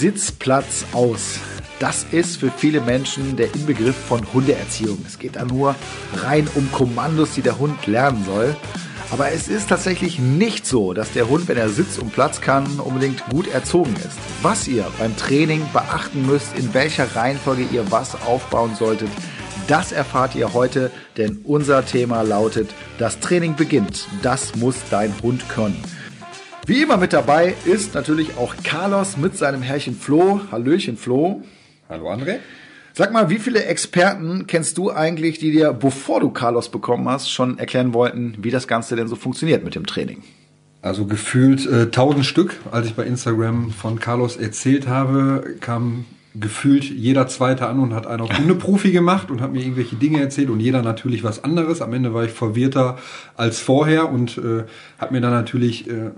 Sitzplatz aus. Das ist für viele Menschen der Inbegriff von Hundeerziehung. Es geht da nur rein um Kommandos, die der Hund lernen soll. Aber es ist tatsächlich nicht so, dass der Hund, wenn er Sitz und Platz kann, unbedingt gut erzogen ist. Was ihr beim Training beachten müsst, in welcher Reihenfolge ihr was aufbauen solltet, das erfahrt ihr heute, denn unser Thema lautet, das Training beginnt. Das muss dein Hund können. Wie immer mit dabei ist natürlich auch Carlos mit seinem Herrchen Flo. Hallöchen Flo. Hallo André. Sag mal, wie viele Experten kennst du eigentlich, die dir, bevor du Carlos bekommen hast, schon erklären wollten, wie das Ganze denn so funktioniert mit dem Training? Also gefühlt äh, 1000 Stück. Als ich bei Instagram von Carlos erzählt habe, kam gefühlt jeder Zweite an und hat einen auf Hundeprofi gemacht und hat mir irgendwelche Dinge erzählt und jeder natürlich was anderes. Am Ende war ich verwirrter als vorher und äh, habe mir dann natürlich äh,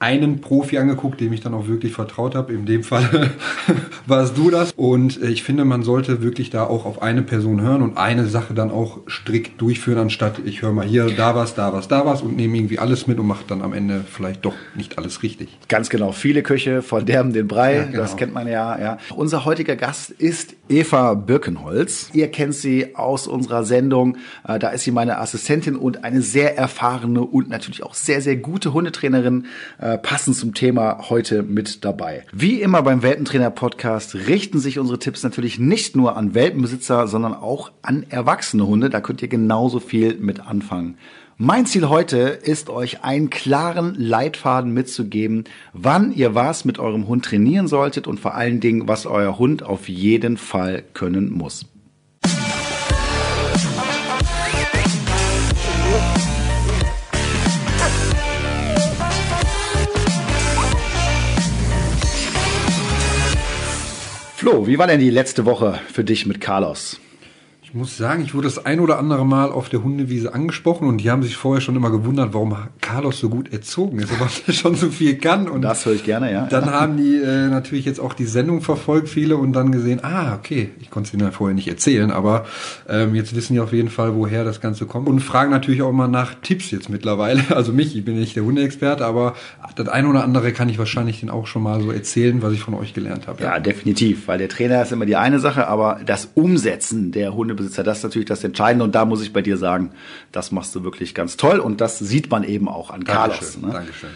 einen Profi angeguckt, dem ich dann auch wirklich vertraut habe. In dem Fall warst du das. Und äh, ich finde, man sollte wirklich da auch auf eine Person hören und eine Sache dann auch strikt durchführen, anstatt ich höre mal hier, da was, da was, da was und nehme irgendwie alles mit und mache dann am Ende vielleicht doch nicht alles richtig. Ganz genau. Viele Köche verderben den Brei. Ja, genau. Das kennt man ja, ja. Unser heutiger Gast ist Eva Birkenholz. Ihr kennt sie aus unserer Sendung. Äh, da ist sie meine Assistentin und eine sehr erfahrene und natürlich auch sehr, sehr gute Hundetrainerin äh, passend zum Thema heute mit dabei. Wie immer beim Welpentrainer Podcast richten sich unsere Tipps natürlich nicht nur an Welpenbesitzer, sondern auch an erwachsene Hunde. Da könnt ihr genauso viel mit anfangen. Mein Ziel heute ist, euch einen klaren Leitfaden mitzugeben, wann ihr was mit eurem Hund trainieren solltet und vor allen Dingen, was euer Hund auf jeden Fall können muss. Flo, wie war denn die letzte Woche für dich mit Carlos? Ich muss sagen, ich wurde das ein oder andere Mal auf der Hundewiese angesprochen und die haben sich vorher schon immer gewundert, warum Carlos so gut erzogen ist, aber er schon so viel kann. Und das höre ich gerne, ja. Dann haben die äh, natürlich jetzt auch die Sendung verfolgt, viele, und dann gesehen, ah, okay, ich konnte es ihnen ja vorher nicht erzählen, aber ähm, jetzt wissen die auf jeden Fall, woher das Ganze kommt und fragen natürlich auch immer nach Tipps jetzt mittlerweile. Also mich, ich bin nicht der Hundeexperte, aber das eine oder andere kann ich wahrscheinlich den auch schon mal so erzählen, was ich von euch gelernt habe. Ja, ja definitiv, weil der Trainer ist immer die eine Sache, aber das Umsetzen der Hunde Hundebesitzer, das ist natürlich das Entscheidende. Und da muss ich bei dir sagen, das machst du wirklich ganz toll. Und das sieht man eben auch an Carlos. Dankeschön, ne? Dankeschön.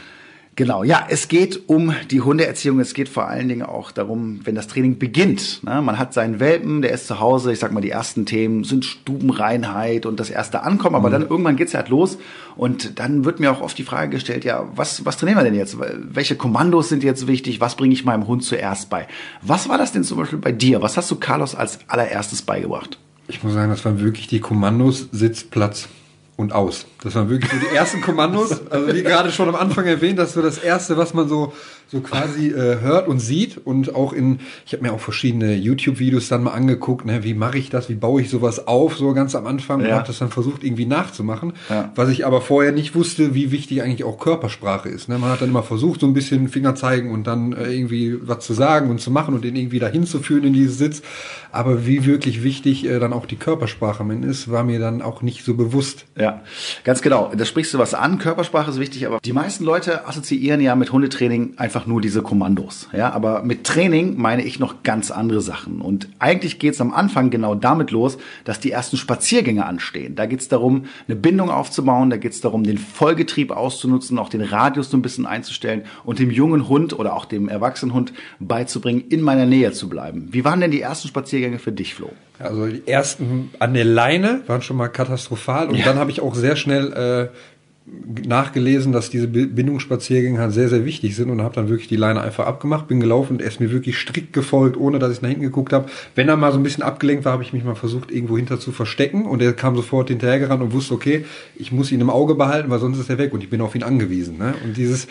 Genau, ja, es geht um die Hundeerziehung. Es geht vor allen Dingen auch darum, wenn das Training beginnt. Ne? Man hat seinen Welpen, der ist zu Hause. Ich sag mal, die ersten Themen sind Stubenreinheit und das erste Ankommen. Aber mhm. dann irgendwann geht's halt los. Und dann wird mir auch oft die Frage gestellt, ja, was, was trainieren wir denn jetzt? Welche Kommandos sind jetzt wichtig? Was bringe ich meinem Hund zuerst bei? Was war das denn zum Beispiel bei dir? Was hast du Carlos als allererstes beigebracht? Ich muss sagen, das waren wirklich die Kommandos Sitz, Platz und aus. Das waren wirklich so die ersten Kommandos. Also wie gerade schon am Anfang erwähnt, das so das erste, was man so so quasi äh, hört und sieht und auch in, ich habe mir auch verschiedene YouTube-Videos dann mal angeguckt, ne, wie mache ich das, wie baue ich sowas auf, so ganz am Anfang ja. und habe das dann versucht irgendwie nachzumachen, ja. was ich aber vorher nicht wusste, wie wichtig eigentlich auch Körpersprache ist. Ne? Man hat dann immer versucht, so ein bisschen Finger zeigen und dann äh, irgendwie was zu sagen und zu machen und den irgendwie dahin zu führen in dieses Sitz, aber wie wirklich wichtig äh, dann auch die Körpersprache ist, war mir dann auch nicht so bewusst. Ja, ganz genau. Da sprichst du was an, Körpersprache ist wichtig, aber die meisten Leute assoziieren ja mit Hundetraining einfach einfach nur diese Kommandos. Ja, aber mit Training meine ich noch ganz andere Sachen. Und eigentlich geht es am Anfang genau damit los, dass die ersten Spaziergänge anstehen. Da geht es darum, eine Bindung aufzubauen, da geht es darum, den Vollgetrieb auszunutzen, auch den Radius so ein bisschen einzustellen und dem jungen Hund oder auch dem erwachsenen Hund beizubringen, in meiner Nähe zu bleiben. Wie waren denn die ersten Spaziergänge für dich, Flo? Also die ersten an der Leine waren schon mal katastrophal und ja. dann habe ich auch sehr schnell äh, nachgelesen, dass diese Bindungsspaziergänge halt sehr, sehr wichtig sind und habe dann wirklich die Leine einfach abgemacht, bin gelaufen und er ist mir wirklich strikt gefolgt, ohne dass ich nach hinten geguckt habe. Wenn er mal so ein bisschen abgelenkt war, habe ich mich mal versucht, irgendwo hinter zu verstecken und er kam sofort hinterhergerannt und wusste, okay, ich muss ihn im Auge behalten, weil sonst ist er weg und ich bin auf ihn angewiesen. Ne? Und dieses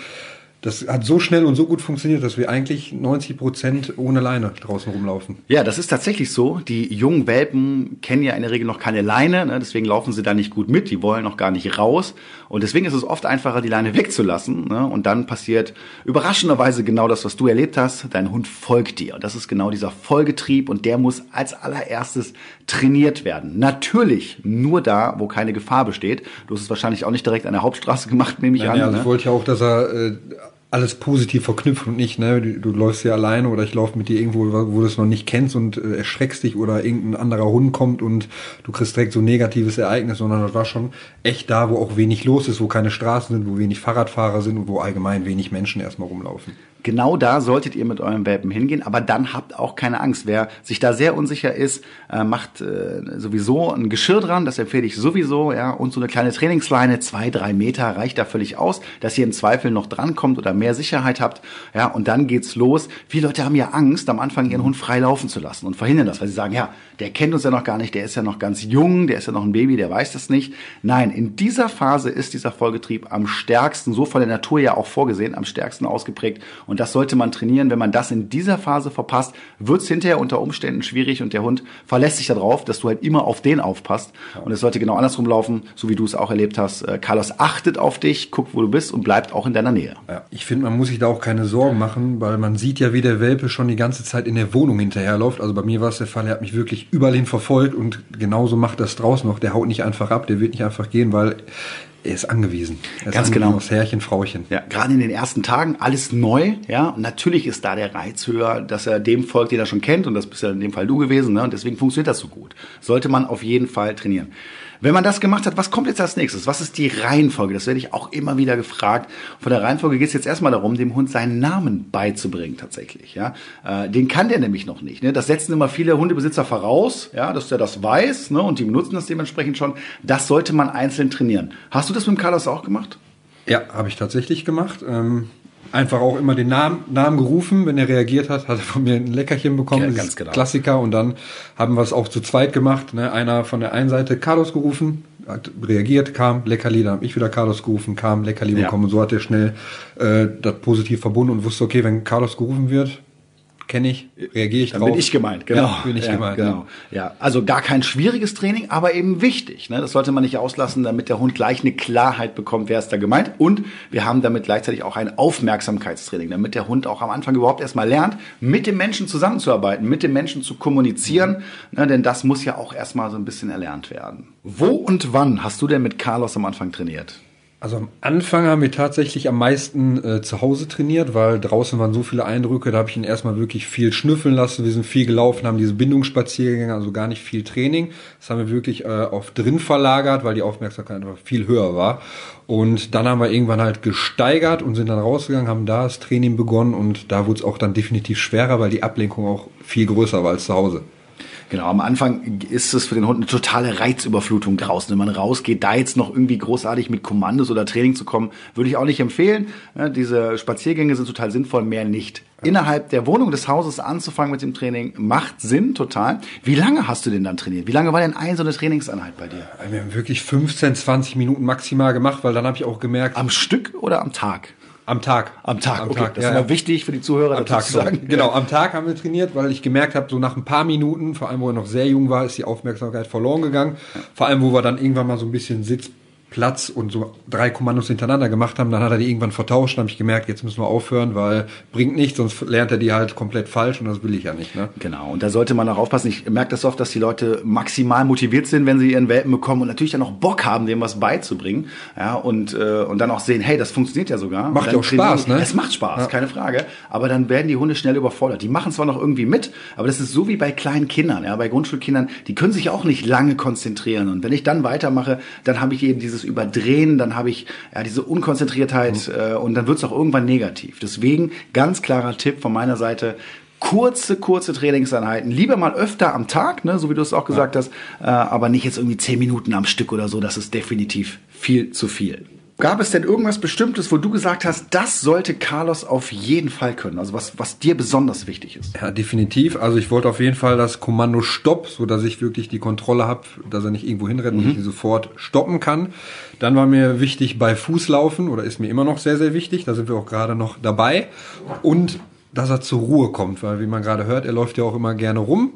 das hat so schnell und so gut funktioniert, dass wir eigentlich 90 Prozent ohne Leine draußen rumlaufen. Ja, das ist tatsächlich so. Die jungen Welpen kennen ja in der Regel noch keine Leine, ne? deswegen laufen sie da nicht gut mit. Die wollen noch gar nicht raus. Und deswegen ist es oft einfacher, die Leine wegzulassen. Ne? Und dann passiert überraschenderweise genau das, was du erlebt hast. Dein Hund folgt dir. Und das ist genau dieser Folgetrieb und der muss als allererstes trainiert werden. Natürlich nur da, wo keine Gefahr besteht. Du hast es wahrscheinlich auch nicht direkt an der Hauptstraße gemacht, nehme ich Nein, an. Ja, also ne? ich wollte ja auch, dass er äh, alles positiv verknüpft und nicht, ne, du, du läufst ja alleine oder ich laufe mit dir irgendwo, wo du es noch nicht kennst und äh, erschreckst dich oder irgendein anderer Hund kommt und du kriegst direkt so ein negatives Ereignis, sondern das war schon echt da, wo auch wenig los ist, wo keine Straßen sind, wo wenig Fahrradfahrer sind und wo allgemein wenig Menschen erstmal rumlaufen. Genau da solltet ihr mit eurem Welpen hingehen, aber dann habt auch keine Angst. Wer sich da sehr unsicher ist, äh, macht äh, sowieso ein Geschirr dran, das empfehle ich sowieso, ja, und so eine kleine Trainingsleine, zwei, drei Meter reicht da völlig aus, dass ihr im Zweifel noch drankommt oder mehr Sicherheit habt, ja, und dann geht's los. Viele Leute haben ja Angst, am Anfang ihren Hund frei laufen zu lassen und verhindern das, weil sie sagen, ja, der kennt uns ja noch gar nicht, der ist ja noch ganz jung, der ist ja noch ein Baby, der weiß das nicht. Nein, in dieser Phase ist dieser Vollgetrieb am stärksten, so von der Natur ja auch vorgesehen, am stärksten ausgeprägt und das sollte man trainieren. Wenn man das in dieser Phase verpasst, wird es hinterher unter Umständen schwierig und der Hund verlässt sich darauf, dass du halt immer auf den aufpasst. Und es sollte genau andersrum laufen, so wie du es auch erlebt hast. Äh, Carlos achtet auf dich, guckt, wo du bist und bleibt auch in deiner Nähe. Ja, ich finde, man muss sich da auch keine Sorgen machen, weil man sieht ja, wie der Welpe schon die ganze Zeit in der Wohnung hinterherläuft. Also bei mir war es der Fall, er hat mich wirklich überall hin verfolgt und genauso macht das draußen noch. Der haut nicht einfach ab, der wird nicht einfach gehen, weil er ist angewiesen. Er ist Ganz angewiesen genau. Aufs Herrchen, Frauchen. Ja, gerade in den ersten Tagen alles neu, ja. Und natürlich ist da der Reiz höher, dass er dem folgt, den er schon kennt. Und das bist ja in dem Fall du gewesen, ne? Und deswegen funktioniert das so gut. Sollte man auf jeden Fall trainieren. Wenn man das gemacht hat, was kommt jetzt als nächstes? Was ist die Reihenfolge? Das werde ich auch immer wieder gefragt. Von der Reihenfolge geht es jetzt erstmal darum, dem Hund seinen Namen beizubringen tatsächlich. Ja, äh, den kann der nämlich noch nicht. Ne? Das setzen immer viele Hundebesitzer voraus, ja, dass der das weiß ne? und die benutzen das dementsprechend schon. Das sollte man einzeln trainieren. Hast du das mit dem Carlos auch gemacht? Ja, habe ich tatsächlich gemacht. Ähm einfach auch immer den Namen, Namen gerufen. Wenn er reagiert hat, hat er von mir ein Leckerchen bekommen. Ja, ganz genau. Klassiker. Und dann haben wir es auch zu zweit gemacht. Ne? Einer von der einen Seite Carlos gerufen, hat reagiert, kam Leckerli, dann habe ich wieder Carlos gerufen, kam Leckerli ja. bekommen. Und so hat er schnell äh, das positiv verbunden und wusste, okay, wenn Carlos gerufen wird, kenne ich, reagiere ich Dann drauf. bin ich gemeint, genau. Ja, bin ich ja, gemeint. Genau. Ja. also gar kein schwieriges Training, aber eben wichtig. Ne? Das sollte man nicht auslassen, damit der Hund gleich eine Klarheit bekommt, wer ist da gemeint. Und wir haben damit gleichzeitig auch ein Aufmerksamkeitstraining, damit der Hund auch am Anfang überhaupt erstmal lernt, mit dem Menschen zusammenzuarbeiten, mit dem Menschen zu kommunizieren. Ne? Denn das muss ja auch erstmal so ein bisschen erlernt werden. Wo und wann hast du denn mit Carlos am Anfang trainiert? Also am Anfang haben wir tatsächlich am meisten äh, zu Hause trainiert, weil draußen waren so viele Eindrücke, da habe ich ihn erstmal wirklich viel schnüffeln lassen. Wir sind viel gelaufen, haben diese Bindungsspaziergänge, also gar nicht viel Training. Das haben wir wirklich äh, auf drin verlagert, weil die Aufmerksamkeit einfach viel höher war. Und dann haben wir irgendwann halt gesteigert und sind dann rausgegangen, haben da das Training begonnen und da wurde es auch dann definitiv schwerer, weil die Ablenkung auch viel größer war als zu Hause. Genau, am Anfang ist es für den Hund eine totale Reizüberflutung draußen. Wenn man rausgeht, da jetzt noch irgendwie großartig mit Kommandos oder Training zu kommen, würde ich auch nicht empfehlen. Diese Spaziergänge sind total sinnvoll, mehr nicht. Innerhalb der Wohnung des Hauses anzufangen mit dem Training macht Sinn, total. Wie lange hast du denn dann trainiert? Wie lange war denn eine so eine Trainingseinheit bei dir? Wir haben wirklich 15, 20 Minuten maximal gemacht, weil dann habe ich auch gemerkt. Am Stück oder am Tag? Am Tag. Am Tag, am okay. Tag. Das ja, ist immer wichtig für die Zuhörer, am Tag zu sagen. Genau, am Tag haben wir trainiert, weil ich gemerkt habe, so nach ein paar Minuten, vor allem wo er noch sehr jung war, ist die Aufmerksamkeit verloren gegangen. Vor allem, wo wir dann irgendwann mal so ein bisschen Sitz Platz und so drei Kommandos hintereinander gemacht haben, dann hat er die irgendwann vertauscht, dann habe ich gemerkt, jetzt müssen wir aufhören, weil bringt nichts, sonst lernt er die halt komplett falsch und das will ich ja nicht. Ne? Genau, und da sollte man auch aufpassen. Ich merke das oft, dass die Leute maximal motiviert sind, wenn sie ihren Welpen bekommen und natürlich dann auch Bock haben, dem was beizubringen. Ja, und, äh, und dann auch sehen, hey, das funktioniert ja sogar. Macht ja auch Spaß, ne? Es macht Spaß, ja. keine Frage. Aber dann werden die Hunde schnell überfordert. Die machen zwar noch irgendwie mit, aber das ist so wie bei kleinen Kindern, ja, bei Grundschulkindern, die können sich auch nicht lange konzentrieren. Und wenn ich dann weitermache, dann habe ich eben dieses Überdrehen dann habe ich ja diese Unkonzentriertheit mhm. äh, und dann wird es auch irgendwann negativ. Deswegen ganz klarer Tipp von meiner Seite, kurze, kurze Trainingseinheiten. Lieber mal öfter am Tag, ne, so wie du es auch gesagt ja. hast, äh, aber nicht jetzt irgendwie zehn Minuten am Stück oder so. Das ist definitiv viel zu viel. Gab es denn irgendwas Bestimmtes, wo du gesagt hast, das sollte Carlos auf jeden Fall können? Also was, was dir besonders wichtig ist? Ja, definitiv. Also ich wollte auf jeden Fall das Kommando Stopp, so dass ich wirklich die Kontrolle habe, dass er nicht irgendwo hinrennt mhm. und ich ihn sofort stoppen kann. Dann war mir wichtig bei Fußlaufen oder ist mir immer noch sehr, sehr wichtig. Da sind wir auch gerade noch dabei. Und dass er zur Ruhe kommt, weil wie man gerade hört, er läuft ja auch immer gerne rum.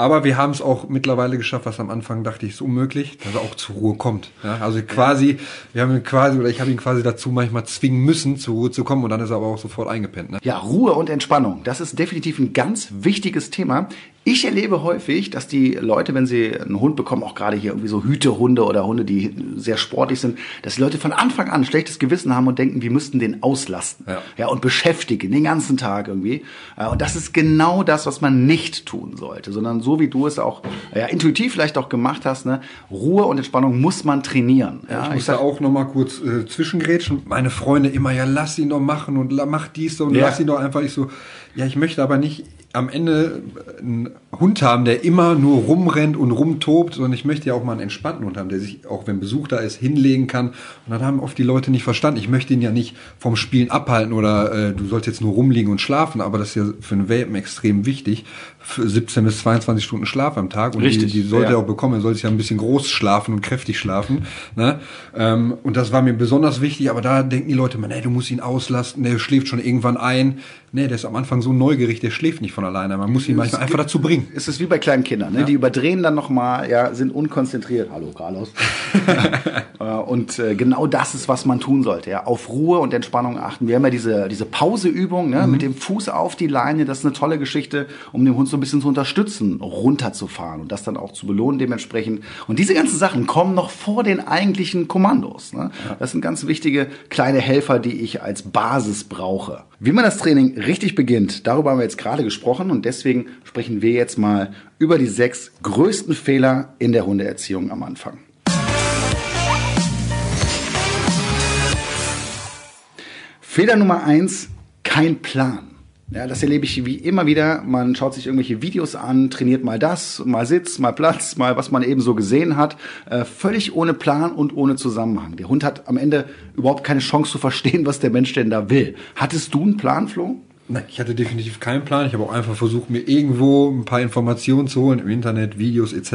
Aber wir haben es auch mittlerweile geschafft, was am Anfang dachte ich, ist unmöglich, dass er auch zur Ruhe kommt. Ja, also quasi, wir haben ihn quasi, oder ich habe ihn quasi dazu manchmal zwingen müssen, zur Ruhe zu kommen und dann ist er aber auch sofort eingepennt. Ne? Ja, Ruhe und Entspannung, das ist definitiv ein ganz wichtiges Thema. Ich erlebe häufig, dass die Leute, wenn sie einen Hund bekommen, auch gerade hier irgendwie so Hütehunde oder Hunde, die sehr sportlich sind, dass die Leute von Anfang an ein schlechtes Gewissen haben und denken, wir müssten den auslasten. Ja. ja und beschäftigen den ganzen Tag irgendwie. Und das ist genau das, was man nicht tun sollte, sondern so wie du es auch ja, intuitiv vielleicht auch gemacht hast, ne, Ruhe und Entspannung muss man trainieren. Ja, ich muss da auch noch mal kurz äh, zwischengrätschen. Meine Freunde immer, ja, lass ihn doch machen und mach dies und ja. lass ihn doch einfach. Ich so, ja, ich möchte aber nicht am Ende einen Hund haben, der immer nur rumrennt und rumtobt, sondern ich möchte ja auch mal einen entspannten Hund haben, der sich, auch wenn Besuch da ist, hinlegen kann. Und dann haben oft die Leute nicht verstanden. Ich möchte ihn ja nicht vom Spielen abhalten oder äh, du sollst jetzt nur rumliegen und schlafen, aber das ist ja für einen Welpen extrem wichtig. Für 17 bis 22 Stunden Schlaf am Tag. Und Richtig, die, die sollte ja. er auch bekommen. Er soll sich ja ein bisschen groß schlafen und kräftig schlafen. Ne? Ähm, und das war mir besonders wichtig, aber da denken die Leute, man, ey, du musst ihn auslasten, der schläft schon irgendwann ein. Nee, der ist am Anfang so neugierig, der schläft nicht von alleine. Man muss ihn manchmal einfach dazu bringen. Es ist wie bei kleinen Kindern, ne? Ja. die überdrehen dann nochmal, ja, sind unkonzentriert. Hallo Carlos. Äh, und äh, genau das ist, was man tun sollte. Ja? Auf Ruhe und Entspannung achten. Wir haben ja diese, diese Pauseübung ne? Mhm. mit dem Fuß auf die Leine. Das ist eine tolle Geschichte, um den Hund so ein bisschen zu unterstützen, runterzufahren und das dann auch zu belohnen dementsprechend. Und diese ganzen Sachen kommen noch vor den eigentlichen Kommandos. Ne? Das sind ganz wichtige kleine Helfer, die ich als Basis brauche. Wie man das Training richtig beginnt, darüber haben wir jetzt gerade gesprochen und deswegen sprechen wir jetzt mal über die sechs größten Fehler in der Hundeerziehung am Anfang. Fehler Nummer eins, kein Plan. Ja, das erlebe ich wie immer wieder. Man schaut sich irgendwelche Videos an, trainiert mal das, mal Sitz, mal Platz, mal was man eben so gesehen hat. Äh, völlig ohne Plan und ohne Zusammenhang. Der Hund hat am Ende überhaupt keine Chance zu verstehen, was der Mensch denn da will. Hattest du einen Plan, Flo? Nein, ich hatte definitiv keinen Plan. Ich habe auch einfach versucht, mir irgendwo ein paar Informationen zu holen im Internet, Videos etc.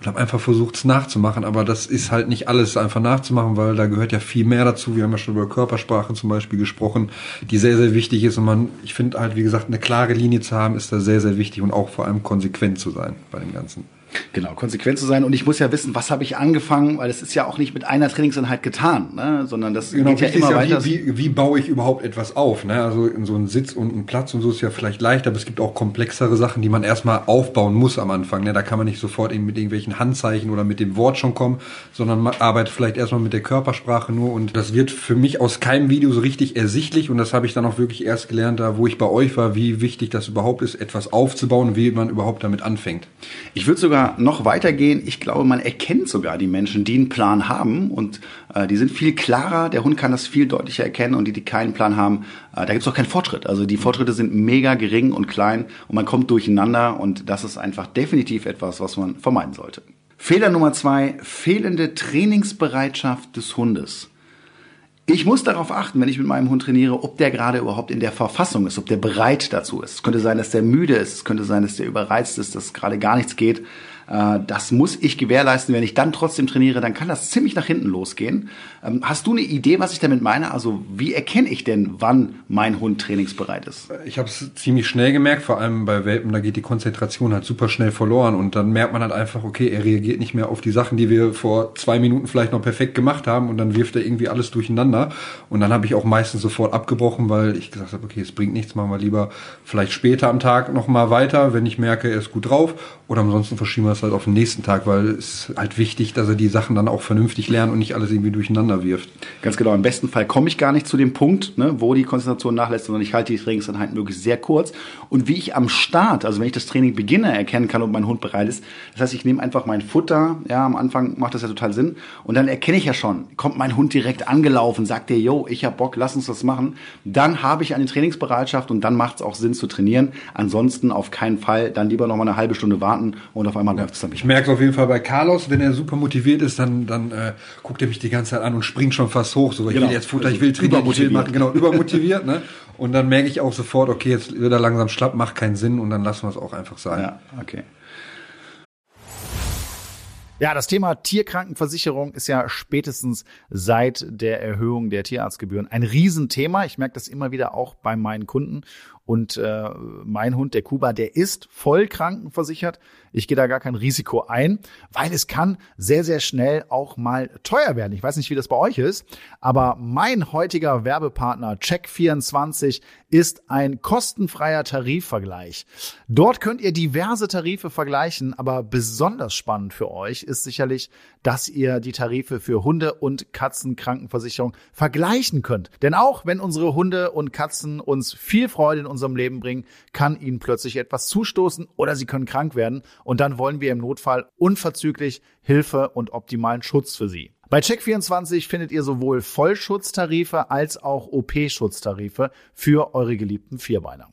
und habe einfach versucht, es nachzumachen. Aber das ist halt nicht alles einfach nachzumachen, weil da gehört ja viel mehr dazu. Wir haben ja schon über Körpersprache zum Beispiel gesprochen, die sehr, sehr wichtig ist. Und man, ich finde halt, wie gesagt, eine klare Linie zu haben, ist da sehr, sehr wichtig und auch vor allem konsequent zu sein bei dem Ganzen. Genau, konsequent zu sein. Und ich muss ja wissen, was habe ich angefangen, weil es ist ja auch nicht mit einer Trainingseinheit getan, ne? sondern das genau, geht ja immer ja, weiter. Wie, wie, wie baue ich überhaupt etwas auf? Ne? Also in so einen Sitz und einen Platz und so ist ja vielleicht leicht, aber es gibt auch komplexere Sachen, die man erstmal aufbauen muss am Anfang. Ne? Da kann man nicht sofort eben mit irgendwelchen Handzeichen oder mit dem Wort schon kommen, sondern man arbeitet vielleicht erstmal mit der Körpersprache nur. Und das wird für mich aus keinem Video so richtig ersichtlich. Und das habe ich dann auch wirklich erst gelernt, da wo ich bei euch war, wie wichtig das überhaupt ist, etwas aufzubauen wie man überhaupt damit anfängt. Ich würde sogar noch weitergehen. Ich glaube, man erkennt sogar die Menschen, die einen Plan haben und äh, die sind viel klarer. Der Hund kann das viel deutlicher erkennen und die, die keinen Plan haben, äh, da gibt es auch keinen Fortschritt. Also die Fortschritte sind mega gering und klein und man kommt durcheinander und das ist einfach definitiv etwas, was man vermeiden sollte. Fehler Nummer zwei, fehlende Trainingsbereitschaft des Hundes. Ich muss darauf achten, wenn ich mit meinem Hund trainiere, ob der gerade überhaupt in der Verfassung ist, ob der bereit dazu ist. Es könnte sein, dass der müde ist, es könnte sein, dass der überreizt ist, dass gerade gar nichts geht. Äh, das muss ich gewährleisten. Wenn ich dann trotzdem trainiere, dann kann das ziemlich nach hinten losgehen. Ähm, hast du eine Idee, was ich damit meine? Also wie erkenne ich denn, wann mein Hund trainingsbereit ist? Ich habe es ziemlich schnell gemerkt, vor allem bei Welpen, da geht die Konzentration halt super schnell verloren und dann merkt man halt einfach, okay, er reagiert nicht mehr auf die Sachen, die wir vor zwei Minuten vielleicht noch perfekt gemacht haben und dann wirft er irgendwie alles durcheinander und dann habe ich auch meistens sofort abgebrochen, weil ich gesagt habe, okay, es bringt nichts, machen wir lieber vielleicht später am Tag nochmal weiter, wenn ich merke, er ist gut drauf oder ansonsten verschieben wir es halt auf den nächsten Tag, weil es ist halt wichtig, dass er die Sachen dann auch vernünftig lernt und nicht alles irgendwie durcheinander wirft. Ganz genau. Im besten Fall komme ich gar nicht zu dem Punkt, ne, wo die Konzentration nachlässt, sondern ich halte die Trainingseinheiten wirklich sehr kurz. Und wie ich am Start, also wenn ich das Training beginne, erkennen kann, ob mein Hund bereit ist. Das heißt, ich nehme einfach mein Futter, ja, am Anfang macht das ja total Sinn. Und dann erkenne ich ja schon, kommt mein Hund direkt angelaufen, sagt der, yo, ich hab Bock, lass uns das machen. Dann habe ich eine Trainingsbereitschaft und dann macht es auch Sinn zu trainieren. Ansonsten auf keinen Fall, dann lieber noch mal eine halbe Stunde warten und auf einmal läuft es dann. Ich merke es auf jeden Fall bei Carlos, wenn er super motiviert ist, dann, dann äh, guckt er mich die ganze Zeit an und springt schon fast hoch. So, ich genau. will jetzt Futter, ich will trainieren, ich will machen, genau, übermotiviert. ne? Und dann merke ich auch sofort, okay, jetzt wird er langsam schlapp, macht keinen Sinn und dann lassen wir es auch einfach sein. Ja, okay. Ja, das Thema Tierkrankenversicherung ist ja spätestens seit der Erhöhung der Tierarztgebühren ein Riesenthema. Ich merke das immer wieder auch bei meinen Kunden. Und äh, mein Hund, der Kuba, der ist voll krankenversichert. Ich gehe da gar kein Risiko ein, weil es kann sehr, sehr schnell auch mal teuer werden. Ich weiß nicht, wie das bei euch ist, aber mein heutiger Werbepartner Check24 ist ein kostenfreier Tarifvergleich. Dort könnt ihr diverse Tarife vergleichen, aber besonders spannend für euch ist sicherlich, dass ihr die Tarife für Hunde- und Katzenkrankenversicherung vergleichen könnt. Denn auch wenn unsere Hunde und Katzen uns viel Freude in unserem Leben bringen, kann ihnen plötzlich etwas zustoßen oder sie können krank werden und dann wollen wir im Notfall unverzüglich Hilfe und optimalen Schutz für sie. Bei Check24 findet ihr sowohl Vollschutztarife als auch OP-Schutztarife für eure geliebten Vierbeiner.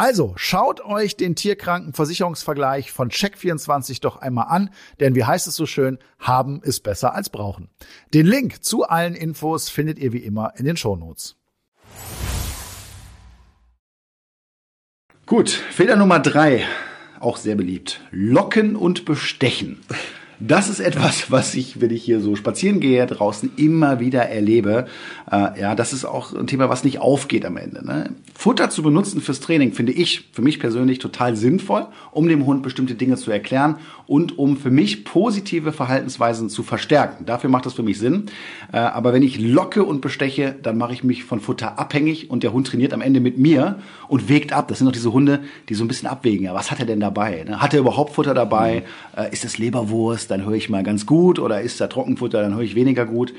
Also schaut euch den Tierkrankenversicherungsvergleich von Check24 doch einmal an, denn wie heißt es so schön, haben ist besser als brauchen. Den Link zu allen Infos findet ihr wie immer in den Shownotes. Gut, Fehler Nummer drei, auch sehr beliebt. Locken und bestechen. Das ist etwas, was ich, wenn ich hier so spazieren gehe, draußen immer wieder erlebe. Äh, ja, das ist auch ein Thema, was nicht aufgeht am Ende. Ne? Futter zu benutzen fürs Training finde ich für mich persönlich total sinnvoll, um dem Hund bestimmte Dinge zu erklären und um für mich positive Verhaltensweisen zu verstärken. Dafür macht das für mich Sinn. Äh, aber wenn ich locke und besteche, dann mache ich mich von Futter abhängig und der Hund trainiert am Ende mit mir und wägt ab. Das sind doch diese Hunde, die so ein bisschen abwägen. Ja, was hat er denn dabei? Ne? Hat er überhaupt Futter dabei? Mhm. Ist es Leberwurst? Dann höre ich mal ganz gut oder ist da Trockenfutter, dann höre ich weniger gut.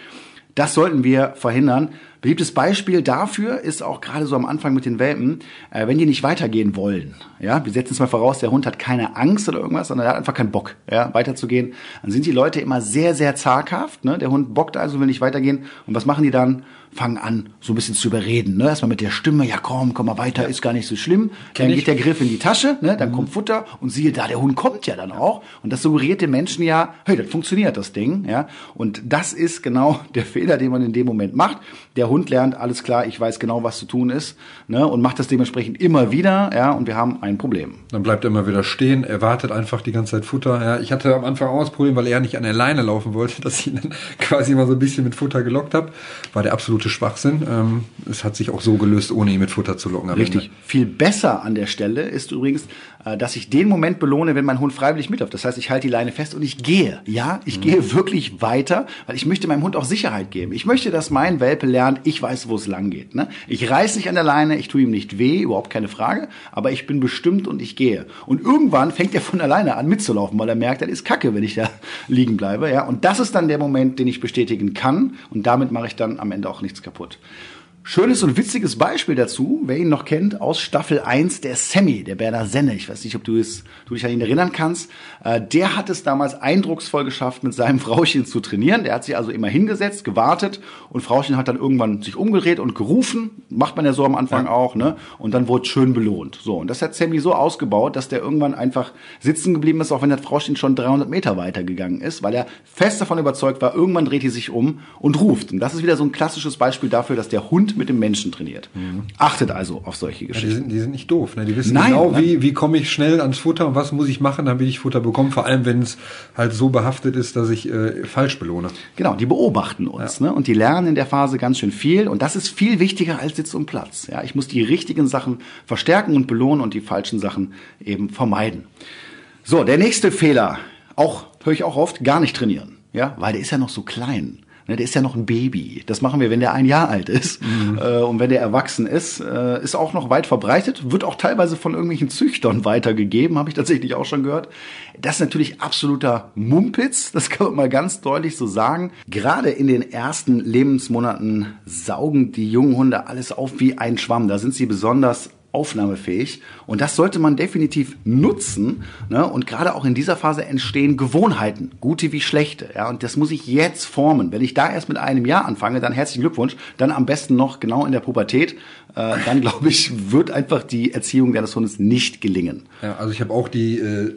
Das sollten wir verhindern. Beliebtes Beispiel dafür ist auch gerade so am Anfang mit den Welpen, äh, wenn die nicht weitergehen wollen. Ja, wir setzen es mal voraus, der Hund hat keine Angst oder irgendwas, sondern er hat einfach keinen Bock, ja, weiterzugehen. Dann sind die Leute immer sehr, sehr zaghaft. Ne? Der Hund bockt also, will nicht weitergehen. Und was machen die dann? fangen an, so ein bisschen zu überreden. Ne? Erstmal mit der Stimme, ja komm, komm mal weiter, ja. ist gar nicht so schlimm. Kenn dann ich. geht der Griff in die Tasche, ne? dann mhm. kommt Futter und siehe da, der Hund kommt ja dann auch. Und das suggeriert den Menschen ja, hey, das funktioniert, das Ding. Ja? Und das ist genau der Fehler, den man in dem Moment macht. Der Hund lernt, alles klar, ich weiß genau, was zu tun ist ne? und macht das dementsprechend immer wieder ja? und wir haben ein Problem. Dann bleibt er immer wieder stehen, er wartet einfach die ganze Zeit Futter. Ja? Ich hatte am Anfang auch das Problem, weil er nicht an der Leine laufen wollte, dass ich ihn dann quasi immer so ein bisschen mit Futter gelockt habe. War der absolute Schwachsinn. Ähm, es hat sich auch so gelöst, ohne ihn mit Futter zu locken. Richtig. Viel besser an der Stelle ist übrigens, dass ich den Moment belohne, wenn mein Hund freiwillig mitläuft. Das heißt, ich halte die Leine fest und ich gehe. Ja, ich mhm. gehe wirklich weiter, weil ich möchte meinem Hund auch Sicherheit geben. Ich möchte, dass mein Welpe lernt, ich weiß, wo es lang geht. Ne? Ich reiß nicht an der Leine, ich tue ihm nicht weh, überhaupt keine Frage, aber ich bin bestimmt und ich gehe. Und irgendwann fängt er von alleine an mitzulaufen, weil er merkt, das ist Kacke, wenn ich da liegen bleibe. Ja, und das ist dann der Moment, den ich bestätigen kann und damit mache ich dann am Ende auch nichts kaputt. Schönes und witziges Beispiel dazu, wer ihn noch kennt, aus Staffel 1, der Sammy, der Berner Senne. Ich weiß nicht, ob du, es, du dich an ihn erinnern kannst. Äh, der hat es damals eindrucksvoll geschafft, mit seinem Frauchen zu trainieren. Der hat sich also immer hingesetzt, gewartet und Frauchen hat dann irgendwann sich umgedreht und gerufen. Macht man ja so am Anfang ja. auch, ne? Und dann wurde schön belohnt. So, und das hat Sammy so ausgebaut, dass der irgendwann einfach sitzen geblieben ist, auch wenn das Frauchen schon 300 Meter weitergegangen ist, weil er fest davon überzeugt war, irgendwann dreht die sich um und ruft. Und das ist wieder so ein klassisches Beispiel dafür, dass der Hund mit dem Menschen trainiert. Mhm. Achtet also auf solche Geschichten. Ja, die, sind, die, sind, nicht doof. Ne? Die wissen Nein, genau, wie, wie komme ich schnell ans Futter und was muss ich machen, damit ich Futter bekomme. Vor allem, wenn es halt so behaftet ist, dass ich äh, falsch belohne. Genau, die beobachten uns ja. ne? und die lernen in der Phase ganz schön viel. Und das ist viel wichtiger als Sitz und Platz. Ja? Ich muss die richtigen Sachen verstärken und belohnen und die falschen Sachen eben vermeiden. So, der nächste Fehler, auch höre ich auch oft, gar nicht trainieren. Ja, weil der ist ja noch so klein. Ne, der ist ja noch ein Baby. Das machen wir, wenn der ein Jahr alt ist. Mhm. Äh, und wenn der erwachsen ist, äh, ist auch noch weit verbreitet, wird auch teilweise von irgendwelchen Züchtern weitergegeben, habe ich tatsächlich auch schon gehört. Das ist natürlich absoluter Mumpitz, das kann man mal ganz deutlich so sagen. Gerade in den ersten Lebensmonaten saugen die jungen Hunde alles auf wie ein Schwamm. Da sind sie besonders aufnahmefähig. Und das sollte man definitiv nutzen. Ne? Und gerade auch in dieser Phase entstehen Gewohnheiten, gute wie schlechte. Ja? Und das muss ich jetzt formen. Wenn ich da erst mit einem Jahr anfange, dann herzlichen Glückwunsch. Dann am besten noch genau in der Pubertät. Äh, dann glaube ich, wird einfach die Erziehung deines Hundes nicht gelingen. Ja, also ich habe auch die äh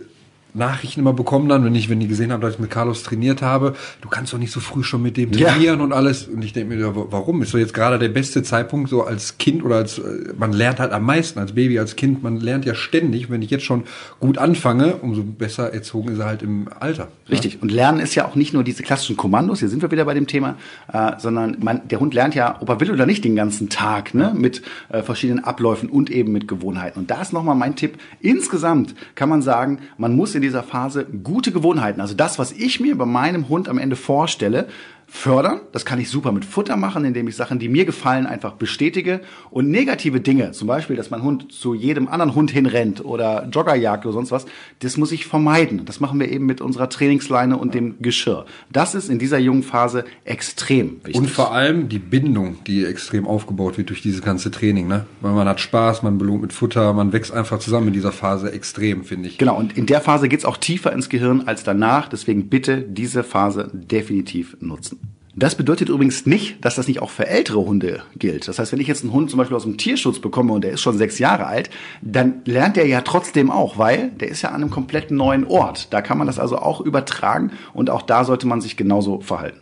Nachrichten immer bekommen dann, wenn ich, wenn die gesehen haben, dass ich mit Carlos trainiert habe, du kannst doch nicht so früh schon mit dem trainieren ja. und alles. Und ich denke mir, warum? Ist doch jetzt gerade der beste Zeitpunkt, so als Kind oder als, äh, man lernt halt am meisten als Baby, als Kind, man lernt ja ständig. Wenn ich jetzt schon gut anfange, umso besser erzogen ist er halt im Alter. Richtig. Ja? Und Lernen ist ja auch nicht nur diese klassischen Kommandos, hier sind wir wieder bei dem Thema, äh, sondern man, der Hund lernt ja, ob er will oder nicht, den ganzen Tag, ne, mit äh, verschiedenen Abläufen und eben mit Gewohnheiten. Und da ist nochmal mein Tipp. Insgesamt kann man sagen, man muss in in dieser Phase gute Gewohnheiten, also das, was ich mir bei meinem Hund am Ende vorstelle, fördern. Das kann ich super mit Futter machen, indem ich Sachen, die mir gefallen, einfach bestätige. Und negative Dinge, zum Beispiel, dass mein Hund zu jedem anderen Hund hinrennt oder Joggerjagd oder sonst was, das muss ich vermeiden. Das machen wir eben mit unserer Trainingsleine und dem Geschirr. Das ist in dieser jungen Phase extrem wichtig. Und vor allem die Bindung, die extrem aufgebaut wird durch dieses ganze Training. Ne? Weil man hat Spaß, man belohnt mit Futter, man wächst einfach zusammen in dieser Phase extrem, finde ich. Genau, und in der Phase geht's auch tiefer ins Gehirn als danach. Deswegen bitte diese Phase definitiv nutzen. Das bedeutet übrigens nicht, dass das nicht auch für ältere Hunde gilt. Das heißt, wenn ich jetzt einen Hund zum Beispiel aus dem Tierschutz bekomme und der ist schon sechs Jahre alt, dann lernt er ja trotzdem auch, weil der ist ja an einem komplett neuen Ort. Da kann man das also auch übertragen und auch da sollte man sich genauso verhalten.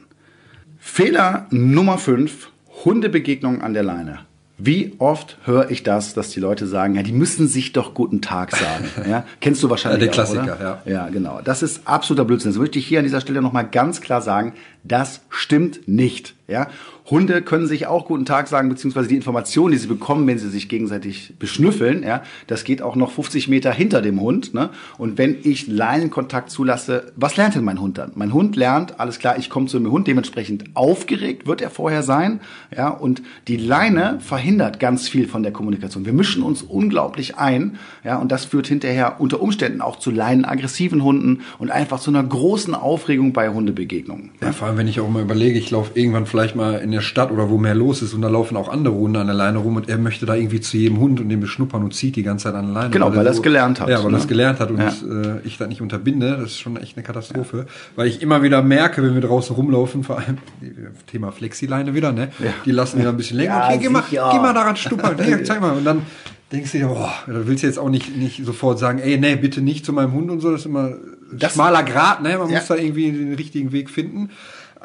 Fehler Nummer fünf: Hundebegegnung an der Leine. Wie oft höre ich das, dass die Leute sagen, ja, die müssen sich doch guten Tag sagen. Ja, kennst du wahrscheinlich. Der Klassiker, auch, ja. Ja, genau. Das ist absoluter Blödsinn. Das möchte ich hier an dieser Stelle nochmal ganz klar sagen. Das stimmt nicht. Ja, Hunde können sich auch guten Tag sagen, beziehungsweise die Informationen, die sie bekommen, wenn sie sich gegenseitig beschnüffeln, ja, das geht auch noch 50 Meter hinter dem Hund. Ne? Und wenn ich Leinenkontakt zulasse, was lernt denn mein Hund dann? Mein Hund lernt, alles klar, ich komme zu dem Hund, dementsprechend aufgeregt wird er vorher sein. Ja, und die Leine verhindert ganz viel von der Kommunikation. Wir mischen uns unglaublich ein, ja, und das führt hinterher unter Umständen auch zu leinenaggressiven Hunden und einfach zu einer großen Aufregung bei Hundebegegnungen. Ja, vor allem, wenn ich auch mal überlege, ich laufe irgendwann vielleicht mal in der der Stadt oder wo mehr los ist und da laufen auch andere Hunde an der Leine rum und er möchte da irgendwie zu jedem Hund und den beschnuppern und zieht die ganze Zeit an der Leine. Genau, weil, er es so, gelernt hat. Ja, weil er es ne? gelernt hat und ja. das, äh, ich das nicht unterbinde. Das ist schon echt eine Katastrophe. Ja. Weil ich immer wieder merke, wenn wir draußen rumlaufen, vor allem Thema Flexileine wieder, ne? Ja. Die lassen wieder ein bisschen länger. okay, geh mal, geh mal daran stuppern. Hey, zeig mal. Und dann denkst du dir, boah, da willst du jetzt auch nicht, nicht sofort sagen, ey, nee, bitte nicht zu meinem Hund und so. Das ist immer das, schmaler Grad, ne? Man muss da irgendwie den richtigen Weg finden